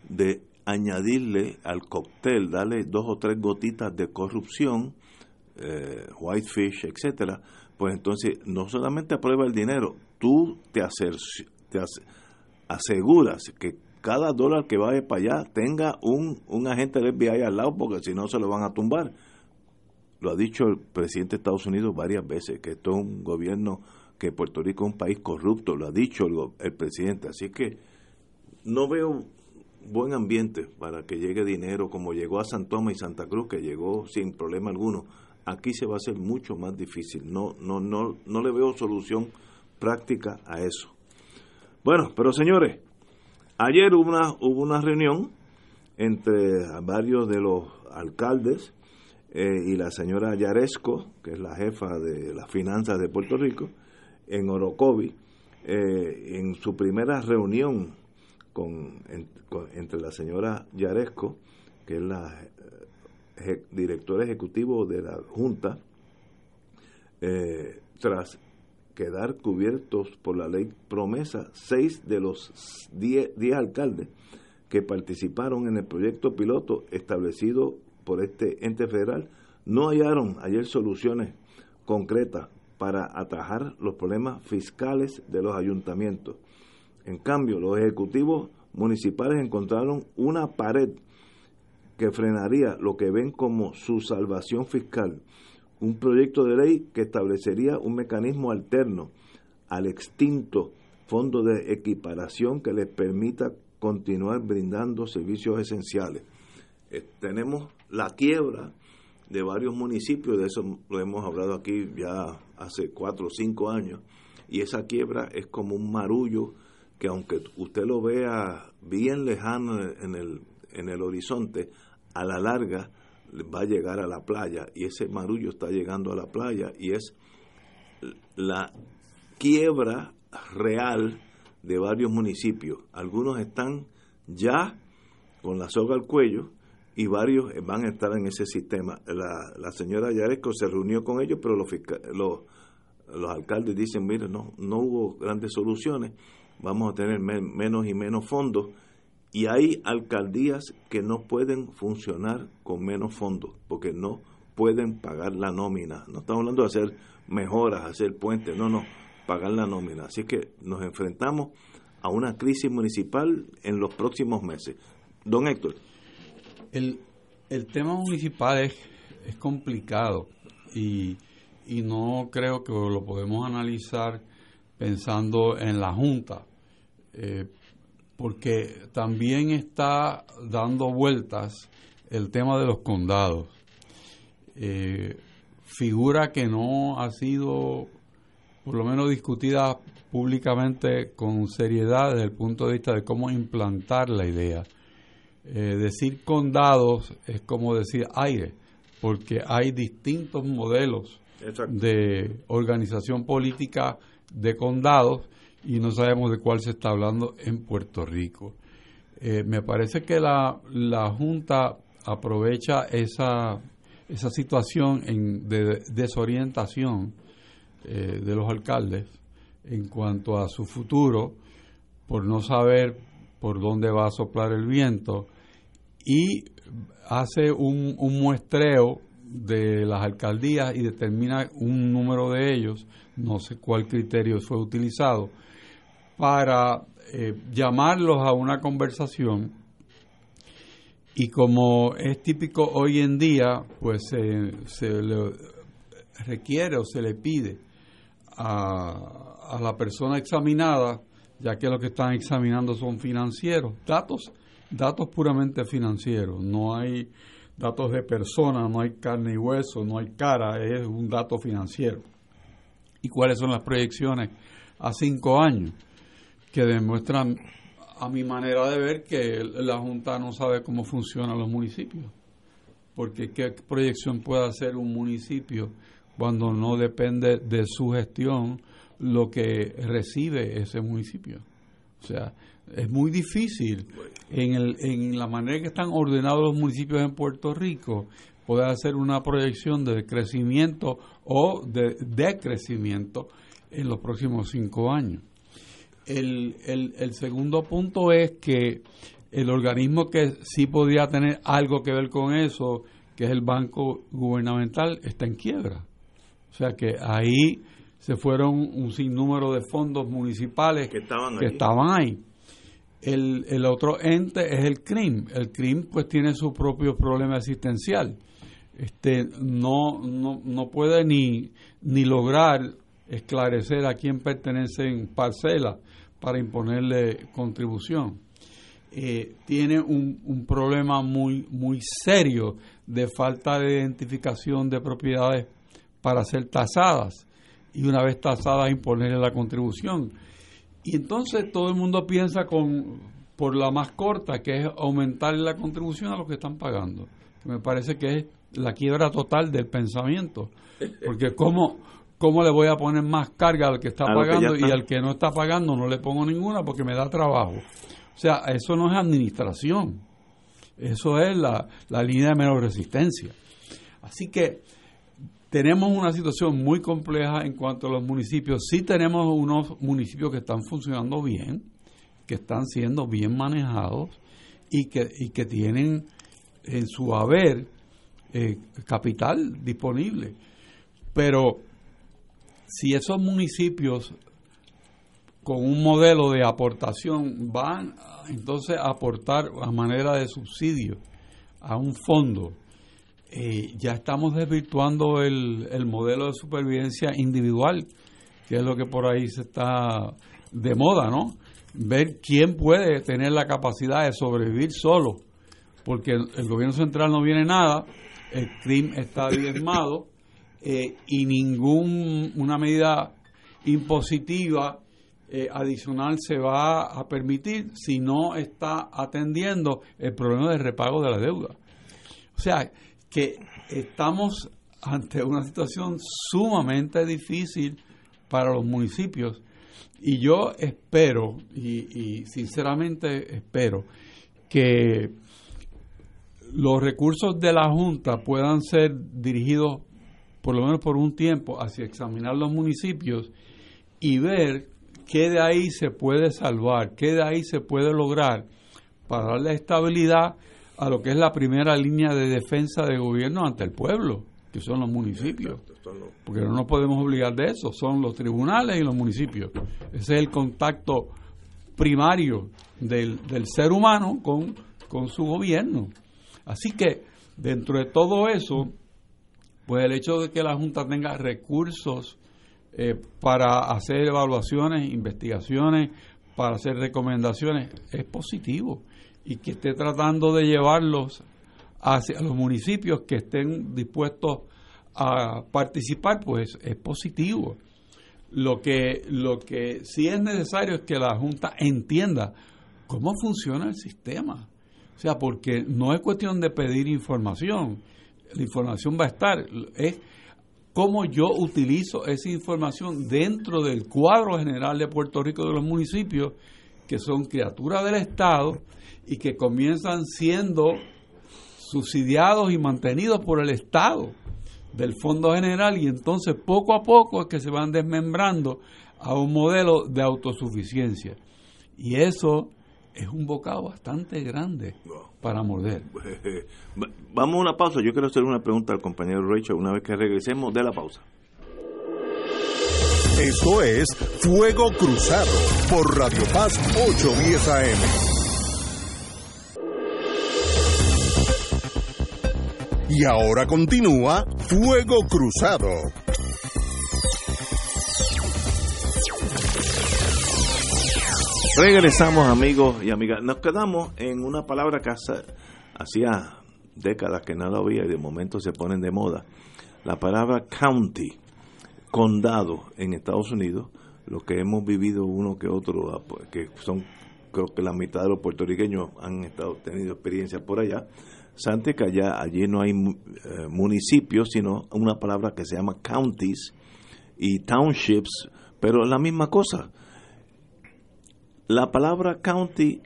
Speaker 1: de añadirle al cóctel, darle dos o tres gotitas de corrupción, eh, whitefish, etcétera, pues entonces no solamente aprueba el dinero, tú te, aseguras que cada dólar que vaya para allá tenga un, un agente del FBI al lado, porque si no se lo van a tumbar. Lo ha dicho el presidente de Estados Unidos varias veces, que esto es un gobierno, que Puerto Rico es un país corrupto, lo ha dicho el, presidente. Así que no veo buen ambiente para que llegue dinero como llegó a San Tomás y Santa Cruz, que llegó sin problema alguno. Aquí se va a hacer mucho más difícil. No, no, no, no le veo solución práctica a eso. Bueno, pero señores, ayer hubo una, hubo una reunión entre varios de los alcaldes eh, y la señora Yaresco, que es la jefa de las finanzas de Puerto Rico, en Orocovi, eh, en su primera reunión con, entre la señora Yaresco, que es la eh, directora ejecutivo de la Junta, eh, tras quedar cubiertos por la ley promesa, seis de los diez, diez alcaldes que participaron en el proyecto piloto establecido por este ente federal no hallaron ayer soluciones concretas para atajar los problemas fiscales de los ayuntamientos. En cambio, los ejecutivos municipales encontraron una pared que frenaría lo que ven como su salvación fiscal, un proyecto de ley que establecería un mecanismo alterno al extinto fondo de equiparación que les permita continuar brindando servicios esenciales. Eh, tenemos la quiebra de varios municipios, de eso lo hemos hablado aquí ya hace cuatro o cinco años, y esa quiebra es como un marullo que aunque usted lo vea bien lejano en el, en el horizonte, a la larga va a llegar a la playa y ese marullo está llegando a la playa y es la quiebra real de varios municipios. Algunos están ya con la soga al cuello y varios van a estar en ese sistema. La, la señora Yaresco se reunió con ellos, pero los, los, los alcaldes dicen, mire, no, no hubo grandes soluciones vamos a tener menos y menos fondos y hay alcaldías que no pueden funcionar con menos fondos porque no pueden pagar la nómina. No estamos hablando de hacer mejoras, hacer puentes, no, no. pagar la nómina. Así que nos enfrentamos a una crisis municipal en los próximos meses. Don Héctor.
Speaker 3: El, el tema municipal es, es complicado y, y no creo que lo podemos analizar pensando en la Junta, eh, porque también está dando vueltas el tema de los condados. Eh, figura que no ha sido, por lo menos, discutida públicamente con seriedad desde el punto de vista de cómo implantar la idea. Eh, decir condados es como decir aire, porque hay distintos modelos de organización política de condados y no sabemos de cuál se está hablando en Puerto Rico. Eh, me parece que la, la Junta aprovecha esa, esa situación en, de desorientación eh, de los alcaldes en cuanto a su futuro por no saber por dónde va a soplar el viento y hace un, muestreo de las alcaldías y determina un número de ellos, no sé cuál criterio fue utilizado, para eh, llamarlos a una conversación. Y como es típico hoy en día, pues se le requiere o se le pide a la persona examinada, ya que lo que están examinando son financieros, datos, datos puramente financieros, no hay datos de persona, no hay carne y hueso, no hay cara, es un dato financiero. ¿Y cuáles son las proyecciones a cinco años? Que demuestran, a mi manera de ver, que la Junta no sabe cómo funcionan los municipios. Porque qué proyección puede hacer un municipio cuando no depende de su gestión lo que recibe ese municipio. O sea, es muy difícil en, el, en la manera que están ordenados los municipios en Puerto Rico poder hacer una proyección de crecimiento o de decrecimiento en los próximos cinco años. El, el, el segundo punto es que el organismo que sí podía tener algo que ver con eso, que es el Banco Gubernamental, está en quiebra. O sea que ahí se fueron un sinnúmero de fondos municipales
Speaker 1: que estaban,
Speaker 3: que estaban ahí. El, el, otro ente es el CRIM. El CRIM pues tiene su propio problema existencial. Este, no, no, no puede ni, ni lograr esclarecer a quién pertenecen parcelas para imponerle contribución. Eh, tiene un, un, problema muy, muy serio de falta de identificación de propiedades para ser tasadas y una vez tasada imponerle la contribución. Y entonces todo el mundo piensa con por la más corta, que es aumentar la contribución a los que están pagando. me parece que es la quiebra total del pensamiento. Porque ¿cómo, cómo le voy a poner más carga al que está pagando y al que no está pagando no le pongo ninguna porque me da trabajo? O sea, eso no es administración. Eso es la, la línea de menor resistencia. Así que tenemos una situación muy compleja en cuanto a los municipios. Sí tenemos unos municipios que están funcionando bien, que están siendo bien manejados y que, y que tienen en su haber eh, capital disponible. Pero si esos municipios con un modelo de aportación van entonces a aportar a manera de subsidio a un fondo, eh, ya estamos desvirtuando el, el, modelo de supervivencia individual, que es lo que por ahí se está de moda, ¿no? Ver quién puede tener la capacidad de sobrevivir solo, porque el, gobierno central no viene nada, el crimen está diezmado eh, y ninguna medida impositiva eh, adicional se va a permitir si no está atendiendo el problema del repago de la deuda. O sea, que estamos ante una situación sumamente difícil para los municipios. Y yo espero y, sinceramente espero que los recursos de la Junta puedan ser dirigidos por lo menos por un tiempo hacia examinar los municipios y ver qué de ahí se puede salvar, qué de ahí se puede lograr para darle estabilidad a lo que es la primera línea de defensa de gobierno ante el pueblo, que son los municipios. Porque no nos podemos obligar de eso, son los tribunales y los municipios. Ese es el contacto primario del, del ser humano con, con su gobierno. Así que dentro de todo eso, pues el hecho de que la Junta tenga recursos eh, para hacer evaluaciones, investigaciones, para hacer recomendaciones, es positivo. Y que esté tratando de llevarlos hacia los municipios que estén dispuestos a participar, pues es positivo. Lo que, lo que sí es necesario es que la Junta entienda cómo funciona el sistema. O sea, porque no es cuestión de pedir información, la información va a estar, es cómo yo utilizo esa información dentro del cuadro general de Puerto Rico de los municipios, que son criaturas del Estado y que comienzan siendo subsidiados y mantenidos por el Estado del Fondo General y entonces poco a poco es que se van desmembrando a un modelo de autosuficiencia. Y eso es un bocado bastante grande para morder.
Speaker 1: Vamos a una pausa. Yo quiero hacer una pregunta al compañero Rachel una vez que regresemos de la pausa.
Speaker 4: Esto es Fuego Cruzado por Radio Paz 810 AM. Y ahora continúa Fuego Cruzado.
Speaker 1: Regresamos amigos y amigas. Nos quedamos en una palabra que hacía décadas que no la había y de momento se ponen de moda. La palabra county, condado en Estados Unidos, lo que hemos vivido uno que otro, ah, pues, que son creo que la mitad de los puertorriqueños han estado tenido experiencia por allá. Sante que allá allí no hay eh, municipios, sino una palabra que se llama counties y townships, pero la misma cosa la palabra county,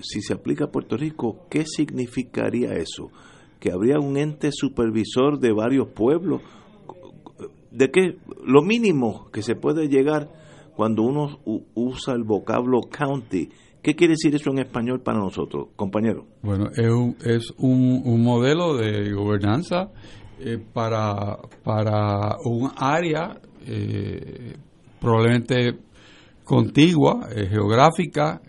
Speaker 1: si se aplica a Puerto Rico, ¿qué significaría eso? ¿Que habría un ente supervisor de varios pueblos? ¿De qué? Lo mínimo que se puede llegar cuando uno usa el vocablo county. ¿Qué quiere decir eso en español para nosotros, compañero?
Speaker 3: Bueno, es un, es un, modelo de gobernanza eh, para, para un área eh, probablemente contigua, eh, geográfica,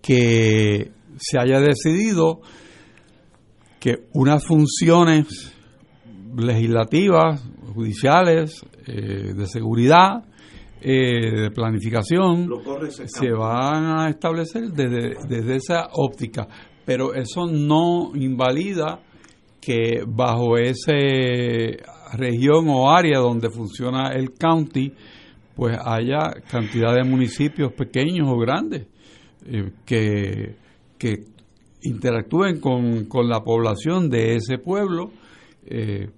Speaker 3: que se haya decidido que unas funciones legislativas, judiciales, de seguridad, de planificación, se van a establecer desde, desde esa óptica. Pero eso no invalida que bajo esa región o área donde funciona el county, pues haya cantidad de municipios pequeños o grandes eh, que, que, interactúen con, con, la población de ese pueblo eh,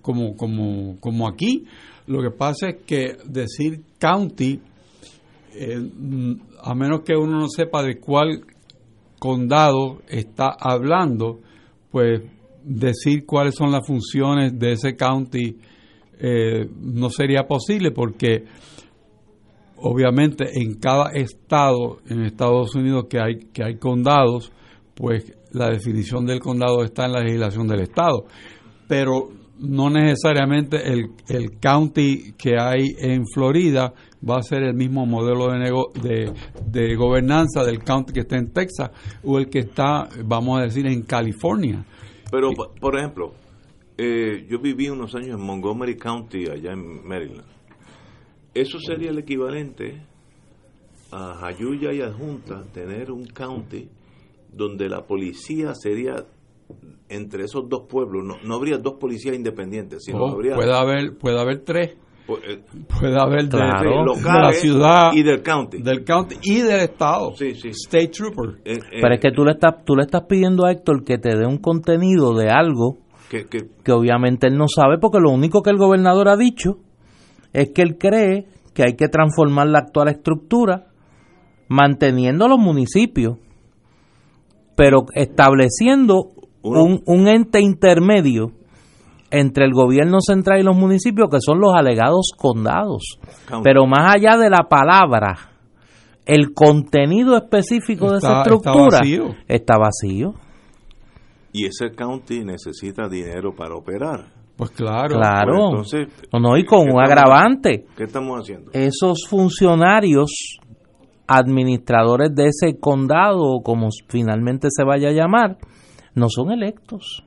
Speaker 3: como, como, como aquí. Lo que pasa es que decir county, eh, a menos que uno no sepa de cuál condado está hablando, pues decir cuáles son las funciones de ese county eh, no sería posible porque obviamente en cada estado en Estados Unidos que hay que hay condados pues la definición del condado está en la legislación del estado. Pero no necesariamente el, el county que hay en Florida va a ser el mismo modelo de, de, de, gobernanza del county que está en Texas o el que está, vamos a decir, en California.
Speaker 1: Pero, por ejemplo, eh, yo viví unos años en Montgomery County, allá en Maryland. Eso sería el equivalente a Jayuya y Adjunta tener un county donde la policía sería entre esos dos pueblos. No, no habría dos policías independientes, sino
Speaker 3: oh,
Speaker 1: habría.
Speaker 3: Puede haber, puede haber tres. Eh, puede haber de, la ciudad
Speaker 1: y del county
Speaker 3: del county y del estado state trooper
Speaker 2: eh, pero es que tú le estás tú le estás pidiendo a Héctor que te dé un contenido de algo que, obviamente él no sabe porque lo único que el gobernador ha dicho es que él cree que hay que transformar la actual estructura manteniendo los municipios, pero estableciendo un, un, ente intermedio entre el gobierno central y los municipios que son los alegados condados. Pero más allá de la palabra, el contenido específico de esa estructura Está vacío.
Speaker 1: y ese county necesita dinero para operar.
Speaker 3: Pues claro.
Speaker 2: Claro.
Speaker 1: Pues entonces,
Speaker 2: no, no, y con
Speaker 1: ¿qué
Speaker 2: un
Speaker 1: estamos-
Speaker 2: agravante.
Speaker 1: ¿Qué estamos haciendo?
Speaker 2: Esos funcionarios administradores de ese condado, o como finalmente se vaya a llamar, no son electos,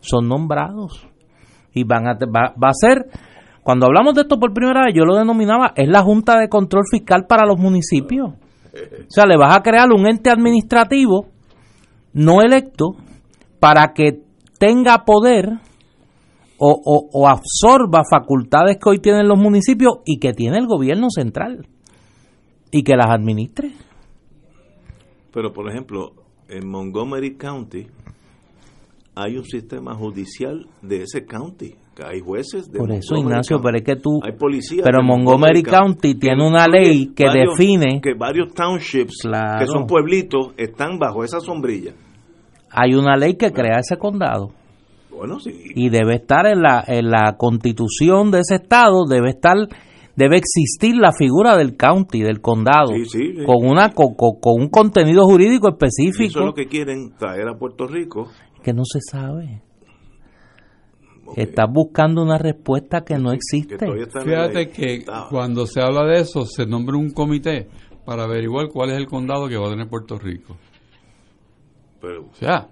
Speaker 2: son nombrados. Y van a, va, va a ser, cuando hablamos de esto por primera vez, yo lo denominaba, es la Junta de Control Fiscal para los municipios. O sea, le vas a crear un ente administrativo no electo para que tenga poder o, o- o absorba facultades que hoy tienen los municipios y que tiene el gobierno central y que las administre.
Speaker 1: Pero, por ejemplo, en Montgomery County hay un sistema judicial de ese county. que Hay jueces de
Speaker 2: Por eso,
Speaker 1: Montgomery
Speaker 2: Ignacio,
Speaker 1: County.
Speaker 2: pero es que tú...
Speaker 1: Hay policías
Speaker 2: Pero Montgomery County tiene una ley que
Speaker 1: varios-
Speaker 2: define-
Speaker 1: que varios townships
Speaker 2: Claro.
Speaker 1: que son pueblitos están bajo esa sombrilla.
Speaker 2: Hay una ley que crea ese condado
Speaker 1: Bueno, sí.
Speaker 2: y debe estar en la, en la constitución de ese estado, debe estar debe existir la figura del county, del condado,
Speaker 1: Sí, sí, sí.
Speaker 2: con una con, con- con un contenido jurídico
Speaker 1: Y eso
Speaker 2: específico
Speaker 1: es lo que quieren traer a Puerto Rico.
Speaker 2: que no se sabe.
Speaker 1: Ok.
Speaker 2: Estás buscando una respuesta que no existe.
Speaker 3: Fíjate que
Speaker 1: está-
Speaker 3: cuando se habla de eso, se nombra un comité para averiguar cuál es el condado que va a tener Puerto Rico.
Speaker 1: pero-
Speaker 3: O sea,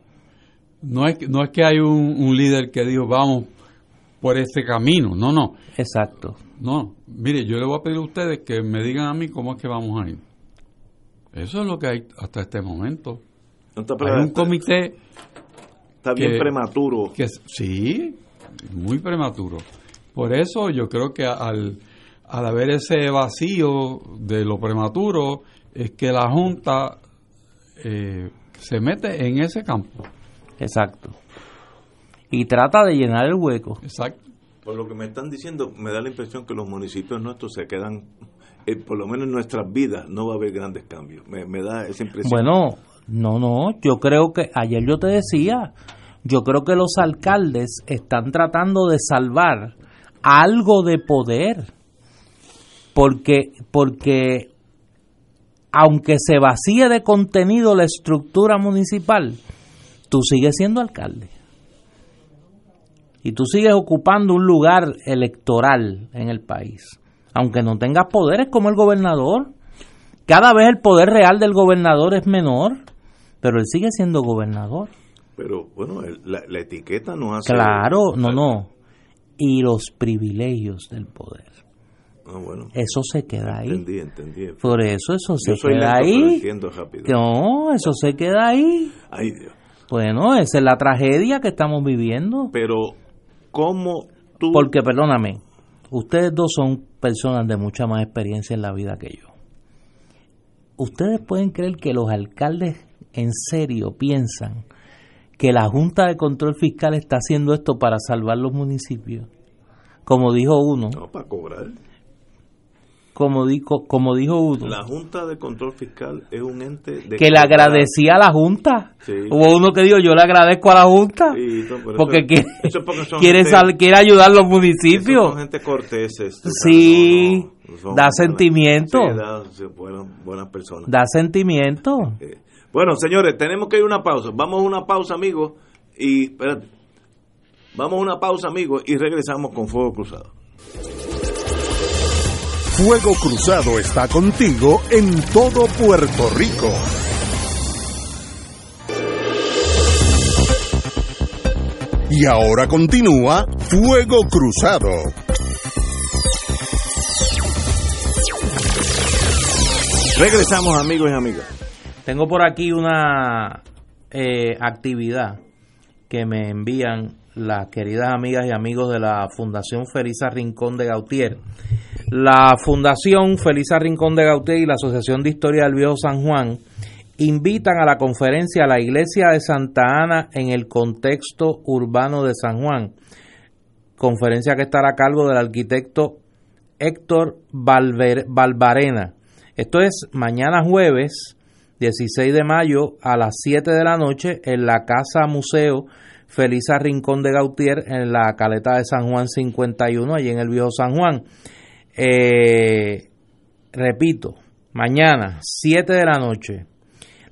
Speaker 3: no es, que- no es que hay un, un líder que dijo, vamos por este camino. No, no.
Speaker 2: Exacto.
Speaker 3: No, mire, yo le voy a pedir a ustedes que me digan a mí cómo es que vamos a ir. Eso es lo que hay hasta este momento.
Speaker 1: está,
Speaker 3: Hay un comité
Speaker 1: está bien
Speaker 3: que-
Speaker 1: prematuro.
Speaker 3: que sí, muy prematuro. Por eso yo creo que al, al haber ese vacío de lo prematuro, es que la Junta eh, se mete en ese campo.
Speaker 2: Exacto. Y trata de llenar el hueco.
Speaker 3: Exacto.
Speaker 1: Por lo que me están diciendo, me da la impresión que los municipios nuestros se quedan, eh, por lo menos en nuestras vidas, no va a haber grandes cambios. Me, da esa impresión.
Speaker 2: Bueno, no, no, yo creo que ayer yo te decía, yo creo que los alcaldes están tratando de salvar algo de poder. Porque porque aunque se vacíe de contenido la estructura municipal, tú sigues siendo alcalde. Y tú sigues ocupando un lugar electoral en el país. Aunque no tengas poderes como el gobernador. Cada vez el poder real del gobernador es menor, pero él sigue siendo gobernador.
Speaker 1: Pero bueno, el- la, la etiqueta no hace.
Speaker 2: Claro, no, no. Y los privilegios del poder.
Speaker 1: Ah, bueno,
Speaker 2: Eso se queda ahí.
Speaker 1: entendí, entendí.
Speaker 2: Por eso eso se queda ahí. No, eso se queda ahí.
Speaker 1: Ay, Dios.
Speaker 2: Bueno, esa es la tragedia que estamos viviendo.
Speaker 1: Pero, ¿cómo tú.
Speaker 2: Porque, perdóname, ustedes dos son personas de mucha más experiencia en la vida que yo. ¿Ustedes pueden creer que los alcaldes en serio piensan que la Junta de Control Fiscal está haciendo esto para salvar los municipios? Como dijo uno,
Speaker 1: No, para cobrar.
Speaker 2: Como dijo, como dijo uno,
Speaker 1: La Junta de Control Fiscal es un ente de.
Speaker 2: que le agradecía a la Junta.
Speaker 1: Sí.
Speaker 2: Hubo uno que dijo, yo le agradezco a la Junta,
Speaker 1: Sí, no, pero
Speaker 2: porque
Speaker 1: eso-
Speaker 2: quiere,
Speaker 1: eso porque
Speaker 2: quiere,
Speaker 1: gente-
Speaker 2: sal- quiere ayudar a los municipios.
Speaker 1: Son gente corteses.
Speaker 2: Sí,
Speaker 1: no, no, son
Speaker 2: da sentimiento.
Speaker 1: Sí, da, sí, buenas, buenas personas.
Speaker 2: Da sentimiento.
Speaker 1: Eh, Bueno, señores, tenemos que ir a una pausa. Vamos a una pausa, amigos. Y, espérate. Vamos a una pausa, amigos, y regresamos con Fuego Cruzado.
Speaker 4: Fuego Cruzado está contigo en todo Puerto Rico. Y ahora continúa Fuego Cruzado.
Speaker 1: Regresamos, amigos y amigas.
Speaker 2: Tengo por aquí una eh, actividad que me envían las queridas amigas y amigos de la Fundación Felisa Rincón de Gautier. La Fundación Felisa Rincón de Gautier y la Asociación de Historia del Viejo San Juan invitan a la conferencia a la Iglesia de Santa Ana en el contexto urbano de San Juan. Conferencia que estará a cargo del arquitecto Héctor Valver- Valvarena. Esto es mañana jueves 16 de mayo a las 7 de la noche en la Casa Museo Felisa Rincón de Gautier en la Caleta de San Juan 51, allí en el Viejo San Juan. Eh, repito, mañana 7 de la noche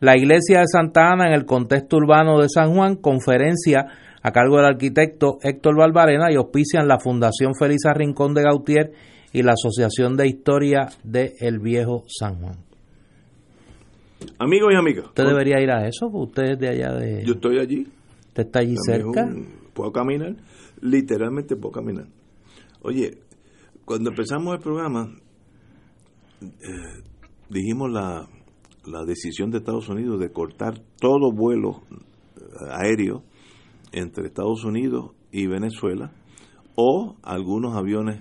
Speaker 2: la iglesia de Santa Ana en el contexto urbano de San Juan, conferencia a cargo del arquitecto Héctor Valvarena y auspician la Fundación Felisa Rincón de Gautier y la Asociación de Historia de El Viejo San Juan.
Speaker 1: Amigos y amigas.
Speaker 2: Usted debería ir a eso, usted es de allá de...
Speaker 1: Yo estoy allí.
Speaker 2: ¿Usted está allí cerca?
Speaker 1: puedo caminar, literalmente puedo caminar. Oye, cuando empezamos el programa, eh, dijimos la, la decisión de Estados Unidos de cortar todo vuelo eh, aéreo entre Estados Unidos y Venezuela o algunos aviones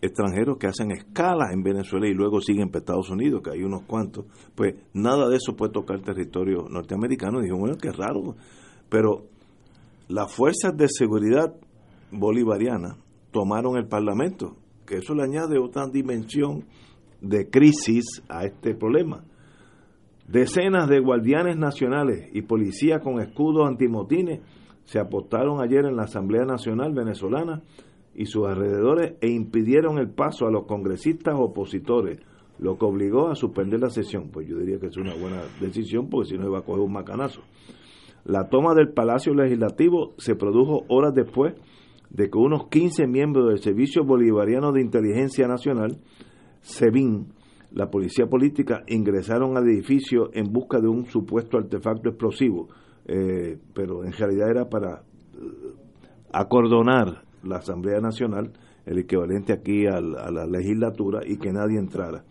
Speaker 1: extranjeros que hacen escala en Venezuela y luego siguen para Estados Unidos, que hay unos cuantos, pues nada de eso puede tocar territorio norteamericano. Dijo, bueno, qué raro, pero las fuerzas de seguridad bolivariana tomaron el Parlamento, que eso le añade otra dimensión de crisis a este problema. Decenas de guardianes nacionales y policías con escudos antimotines se apostaron ayer en la Asamblea Nacional venezolana y sus alrededores e impidieron el paso a los congresistas opositores, lo que obligó a suspender la sesión. Pues yo diría que es una buena decisión porque si no iba a coger un macanazo. La toma del Palacio Legislativo se produjo horas después de que unos 15 miembros del Servicio Bolivariano de Inteligencia Nacional, SEBIN, la policía política, ingresaron al edificio en busca de un supuesto artefacto explosivo, eh, pero en realidad era para eh, acordonar la Asamblea Nacional, el equivalente aquí a la, legislatura, y que nadie entrara.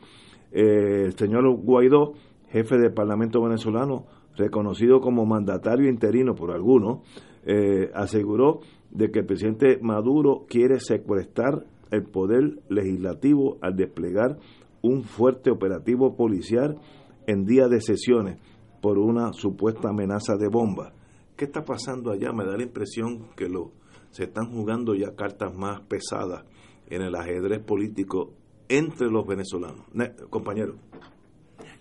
Speaker 1: Eh, el señor Guaidó, jefe del Parlamento venezolano, reconocido como mandatario interino por algunos, aseguró de que el presidente Maduro quiere secuestrar el poder legislativo al desplegar un fuerte operativo policial en día de sesiones por una supuesta amenaza de bomba. ¿Qué está pasando allá? Me da la impresión que lo, se están jugando ya cartas más pesadas en el ajedrez político entre los venezolanos. compañero.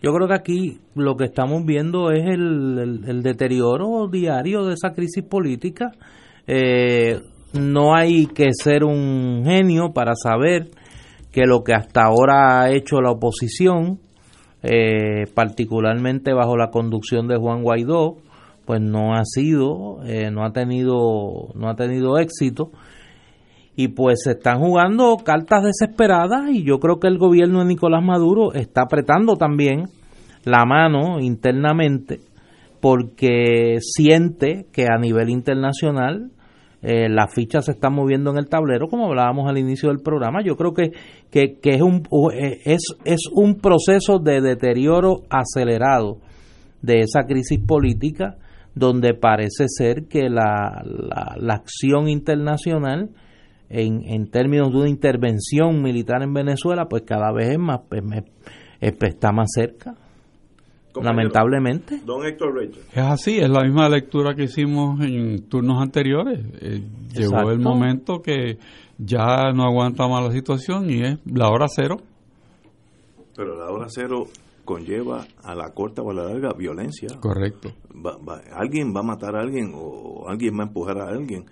Speaker 2: Yo creo que aquí lo que estamos viendo es el deterioro diario de esa crisis política. Eh, no hay que ser un genio para saber que lo que hasta ahora ha hecho la oposición, eh, particularmente bajo la conducción de Juan Guaidó, pues no ha sido, eh, no ha tenido, no ha tenido éxito y pues se están jugando cartas desesperadas y yo creo que el gobierno de Nicolás Maduro está apretando también la mano internamente porque siente que a nivel internacional eh, las fichas se están moviendo en el tablero, como hablábamos al inicio del programa. Yo creo que, que, es, un, eh, es, es un proceso de deterioro acelerado de esa crisis política, donde parece ser que la, la, acción internacional, en, en términos de una intervención militar en Venezuela, pues cada vez es más, está más cerca lamentablemente.
Speaker 1: Don Héctor
Speaker 3: Es así, es la misma lectura que hicimos en turnos anteriores. Eh, llegó el momento que ya no aguanta más la situación y es la hora cero.
Speaker 1: Pero la hora cero conlleva a la corta o a la larga violencia.
Speaker 3: Correcto.
Speaker 1: alguien va a matar a alguien o alguien va a empujar a alguien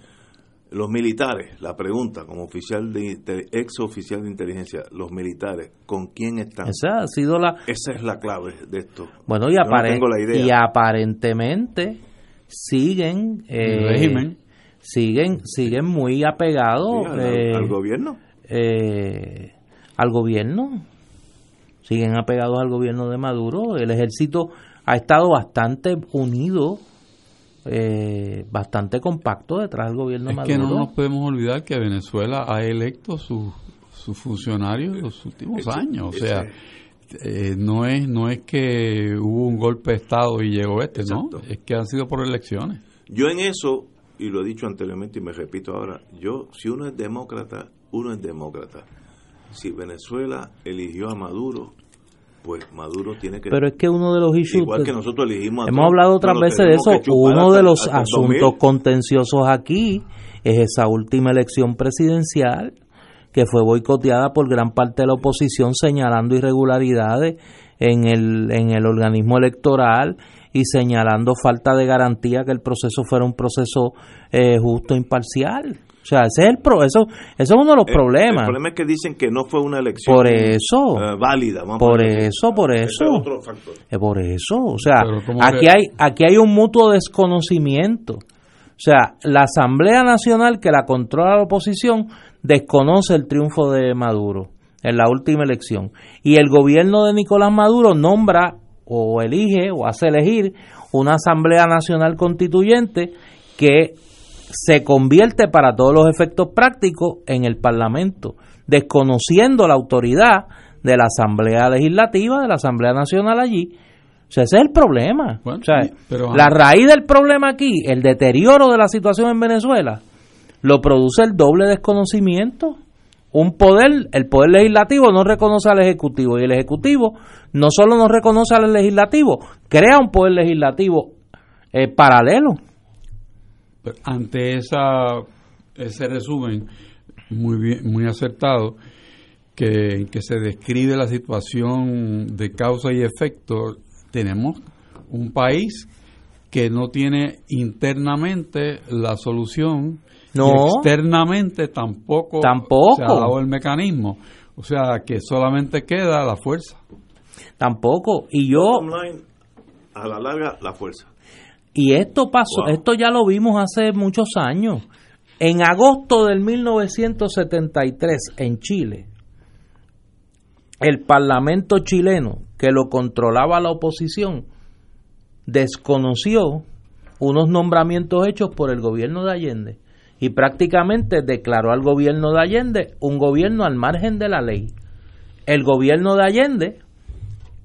Speaker 1: los militares, la pregunta como oficial de ex oficial de inteligencia, los militares, ¿con quién están?
Speaker 2: Esa ha sido la
Speaker 1: Esa es la clave de esto.
Speaker 2: Bueno, y, y aparentemente siguen eh, siguen siguen muy apegados
Speaker 1: al, eh, gobierno.
Speaker 2: Eh, al gobierno. Siguen apegados al gobierno de Maduro. El ejército ha estado bastante unido eh, bastante compacto detrás del gobierno
Speaker 3: es
Speaker 2: Maduro.
Speaker 3: que no nos podemos olvidar que Venezuela ha electo sus funcionarios en los últimos años, o sea, eh, no es no es que hubo un golpe de estado y llegó este, no, es que han sido por elecciones.
Speaker 1: Yo en eso y lo he dicho anteriormente y me repito ahora, yo si uno es demócrata, uno es demócrata. Si Venezuela eligió a Maduro, pues Maduro tiene que...
Speaker 2: Pero es que uno de los issues...
Speaker 1: Igual que nosotros elegimos...
Speaker 2: hemos hablado otras veces de eso. Uno de los asuntos contenciosos aquí es esa última elección presidencial que fue boicoteada por gran parte de la oposición señalando irregularidades en el, en el organismo electoral y señalando falta de garantía que el proceso fuera un proceso eh, justo e imparcial. O sea, ese es el pro, eso, eso es uno de los
Speaker 1: El-
Speaker 2: problemas.
Speaker 1: El problema es que dicen que no fue una elección
Speaker 2: Por eso.
Speaker 1: eh, válida. Vamos a
Speaker 2: Por eso, por eso.
Speaker 1: es otro factor.
Speaker 2: Es por eso, o sea,
Speaker 3: Pero ¿cómo
Speaker 2: aquí
Speaker 3: que-
Speaker 2: hay aquí hay un mutuo desconocimiento. O sea, la Asamblea Nacional que la controla la oposición desconoce el triunfo de Maduro en la última elección y el gobierno de Nicolás Maduro nombra o elige o hace elegir una Asamblea Nacional Constituyente que se convierte para todos los efectos prácticos en el Parlamento, desconociendo la autoridad de la Asamblea Legislativa, de la Asamblea Nacional allí. O sea, ese es el problema.
Speaker 3: Bueno,
Speaker 2: o sea,
Speaker 3: y- pero-
Speaker 2: la raíz del problema aquí, el deterioro de la situación en Venezuela, lo produce el doble desconocimiento. Un poder, el poder legislativo no reconoce al ejecutivo y el ejecutivo no solo no reconoce al legislativo, crea un poder legislativo eh, paralelo.
Speaker 3: Pero ante esa, ese resumen muy bien, muy acertado, que, en que se describe la situación de causa y efecto, tenemos un país que no tiene internamente la solución
Speaker 2: No.
Speaker 3: y externamente tampoco,
Speaker 2: Tampoco.
Speaker 3: se ha dado el mecanismo. O sea, que solamente queda la fuerza.
Speaker 2: Tampoco. Y yo,
Speaker 1: Bottom line, a la larga, la fuerza.
Speaker 2: Y esto pasó,
Speaker 1: Wow.
Speaker 2: esto ya lo vimos hace muchos años. En agosto del 1973, en Chile, el Parlamento chileno, que lo controlaba la oposición, desconoció unos nombramientos hechos por el gobierno de Allende y prácticamente declaró al gobierno de Allende un gobierno al margen de la ley. El gobierno de Allende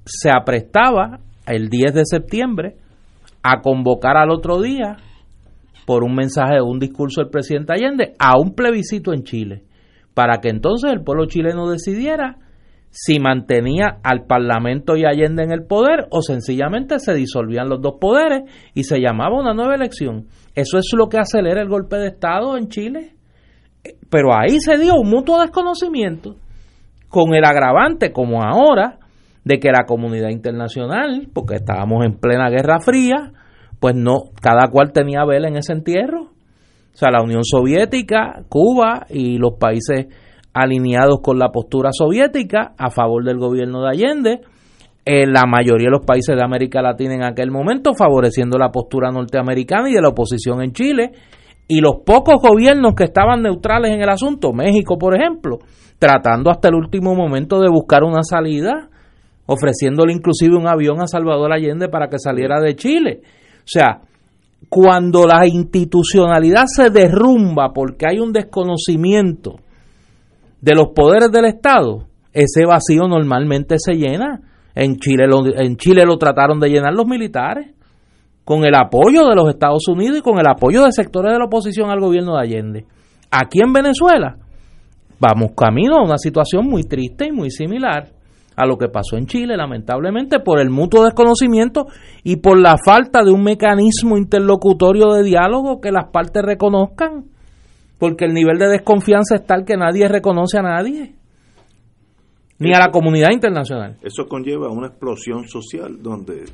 Speaker 2: se aprestaba el 10 de septiembre a convocar al otro día por un mensaje o un discurso del presidente Allende a un plebiscito en Chile, para que entonces el pueblo chileno decidiera si mantenía al Parlamento y Allende en el poder o sencillamente se disolvían los dos poderes y se llamaba una nueva elección. Eso es lo que acelera el golpe de Estado en Chile. Pero ahí se dio un mutuo desconocimiento con el agravante como ahora de que la comunidad internacional, porque estábamos en plena Guerra Fría, pues no, cada cual tenía vela en ese entierro. O sea, la Unión Soviética, Cuba y los países alineados con la postura soviética a favor del gobierno de Allende, eh, la mayoría de los países de América Latina en aquel momento favoreciendo la postura norteamericana y de la oposición en Chile, y los pocos gobiernos que estaban neutrales en el asunto, México por ejemplo, tratando hasta el último momento de buscar una salida, ofreciéndole inclusive un avión a Salvador Allende para que saliera de Chile. O sea, cuando la institucionalidad se derrumba porque hay un desconocimiento de los poderes del Estado, ese vacío normalmente se llena. En Chile lo, en Chile lo trataron de llenar los militares con el apoyo de los Estados Unidos y con el apoyo de sectores de la oposición al gobierno de Allende. Aquí en Venezuela vamos camino a una situación muy triste y muy similar a lo que pasó en Chile, lamentablemente, por el mutuo desconocimiento y por la falta de un mecanismo interlocutorio de diálogo que las partes reconozcan, porque el nivel de desconfianza es tal que nadie reconoce a nadie, ni a la comunidad internacional.
Speaker 1: Eso conlleva una explosión social donde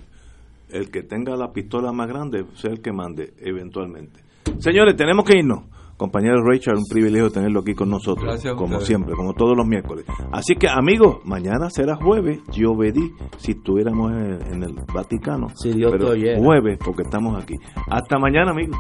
Speaker 1: el que tenga la pistola más grande sea el que mande eventualmente. Señores, tenemos que irnos. Compañero Richard, un privilegio tenerlo aquí con nosotros,
Speaker 3: Gracias
Speaker 1: como
Speaker 3: ustedes.
Speaker 1: siempre, como todos los miércoles. Así que, amigos, mañana será jueves, yo vedí si estuviéramos en, el Vaticano.
Speaker 2: Si Dios
Speaker 1: Pero. Jueves, porque estamos aquí. Hasta mañana, amigos.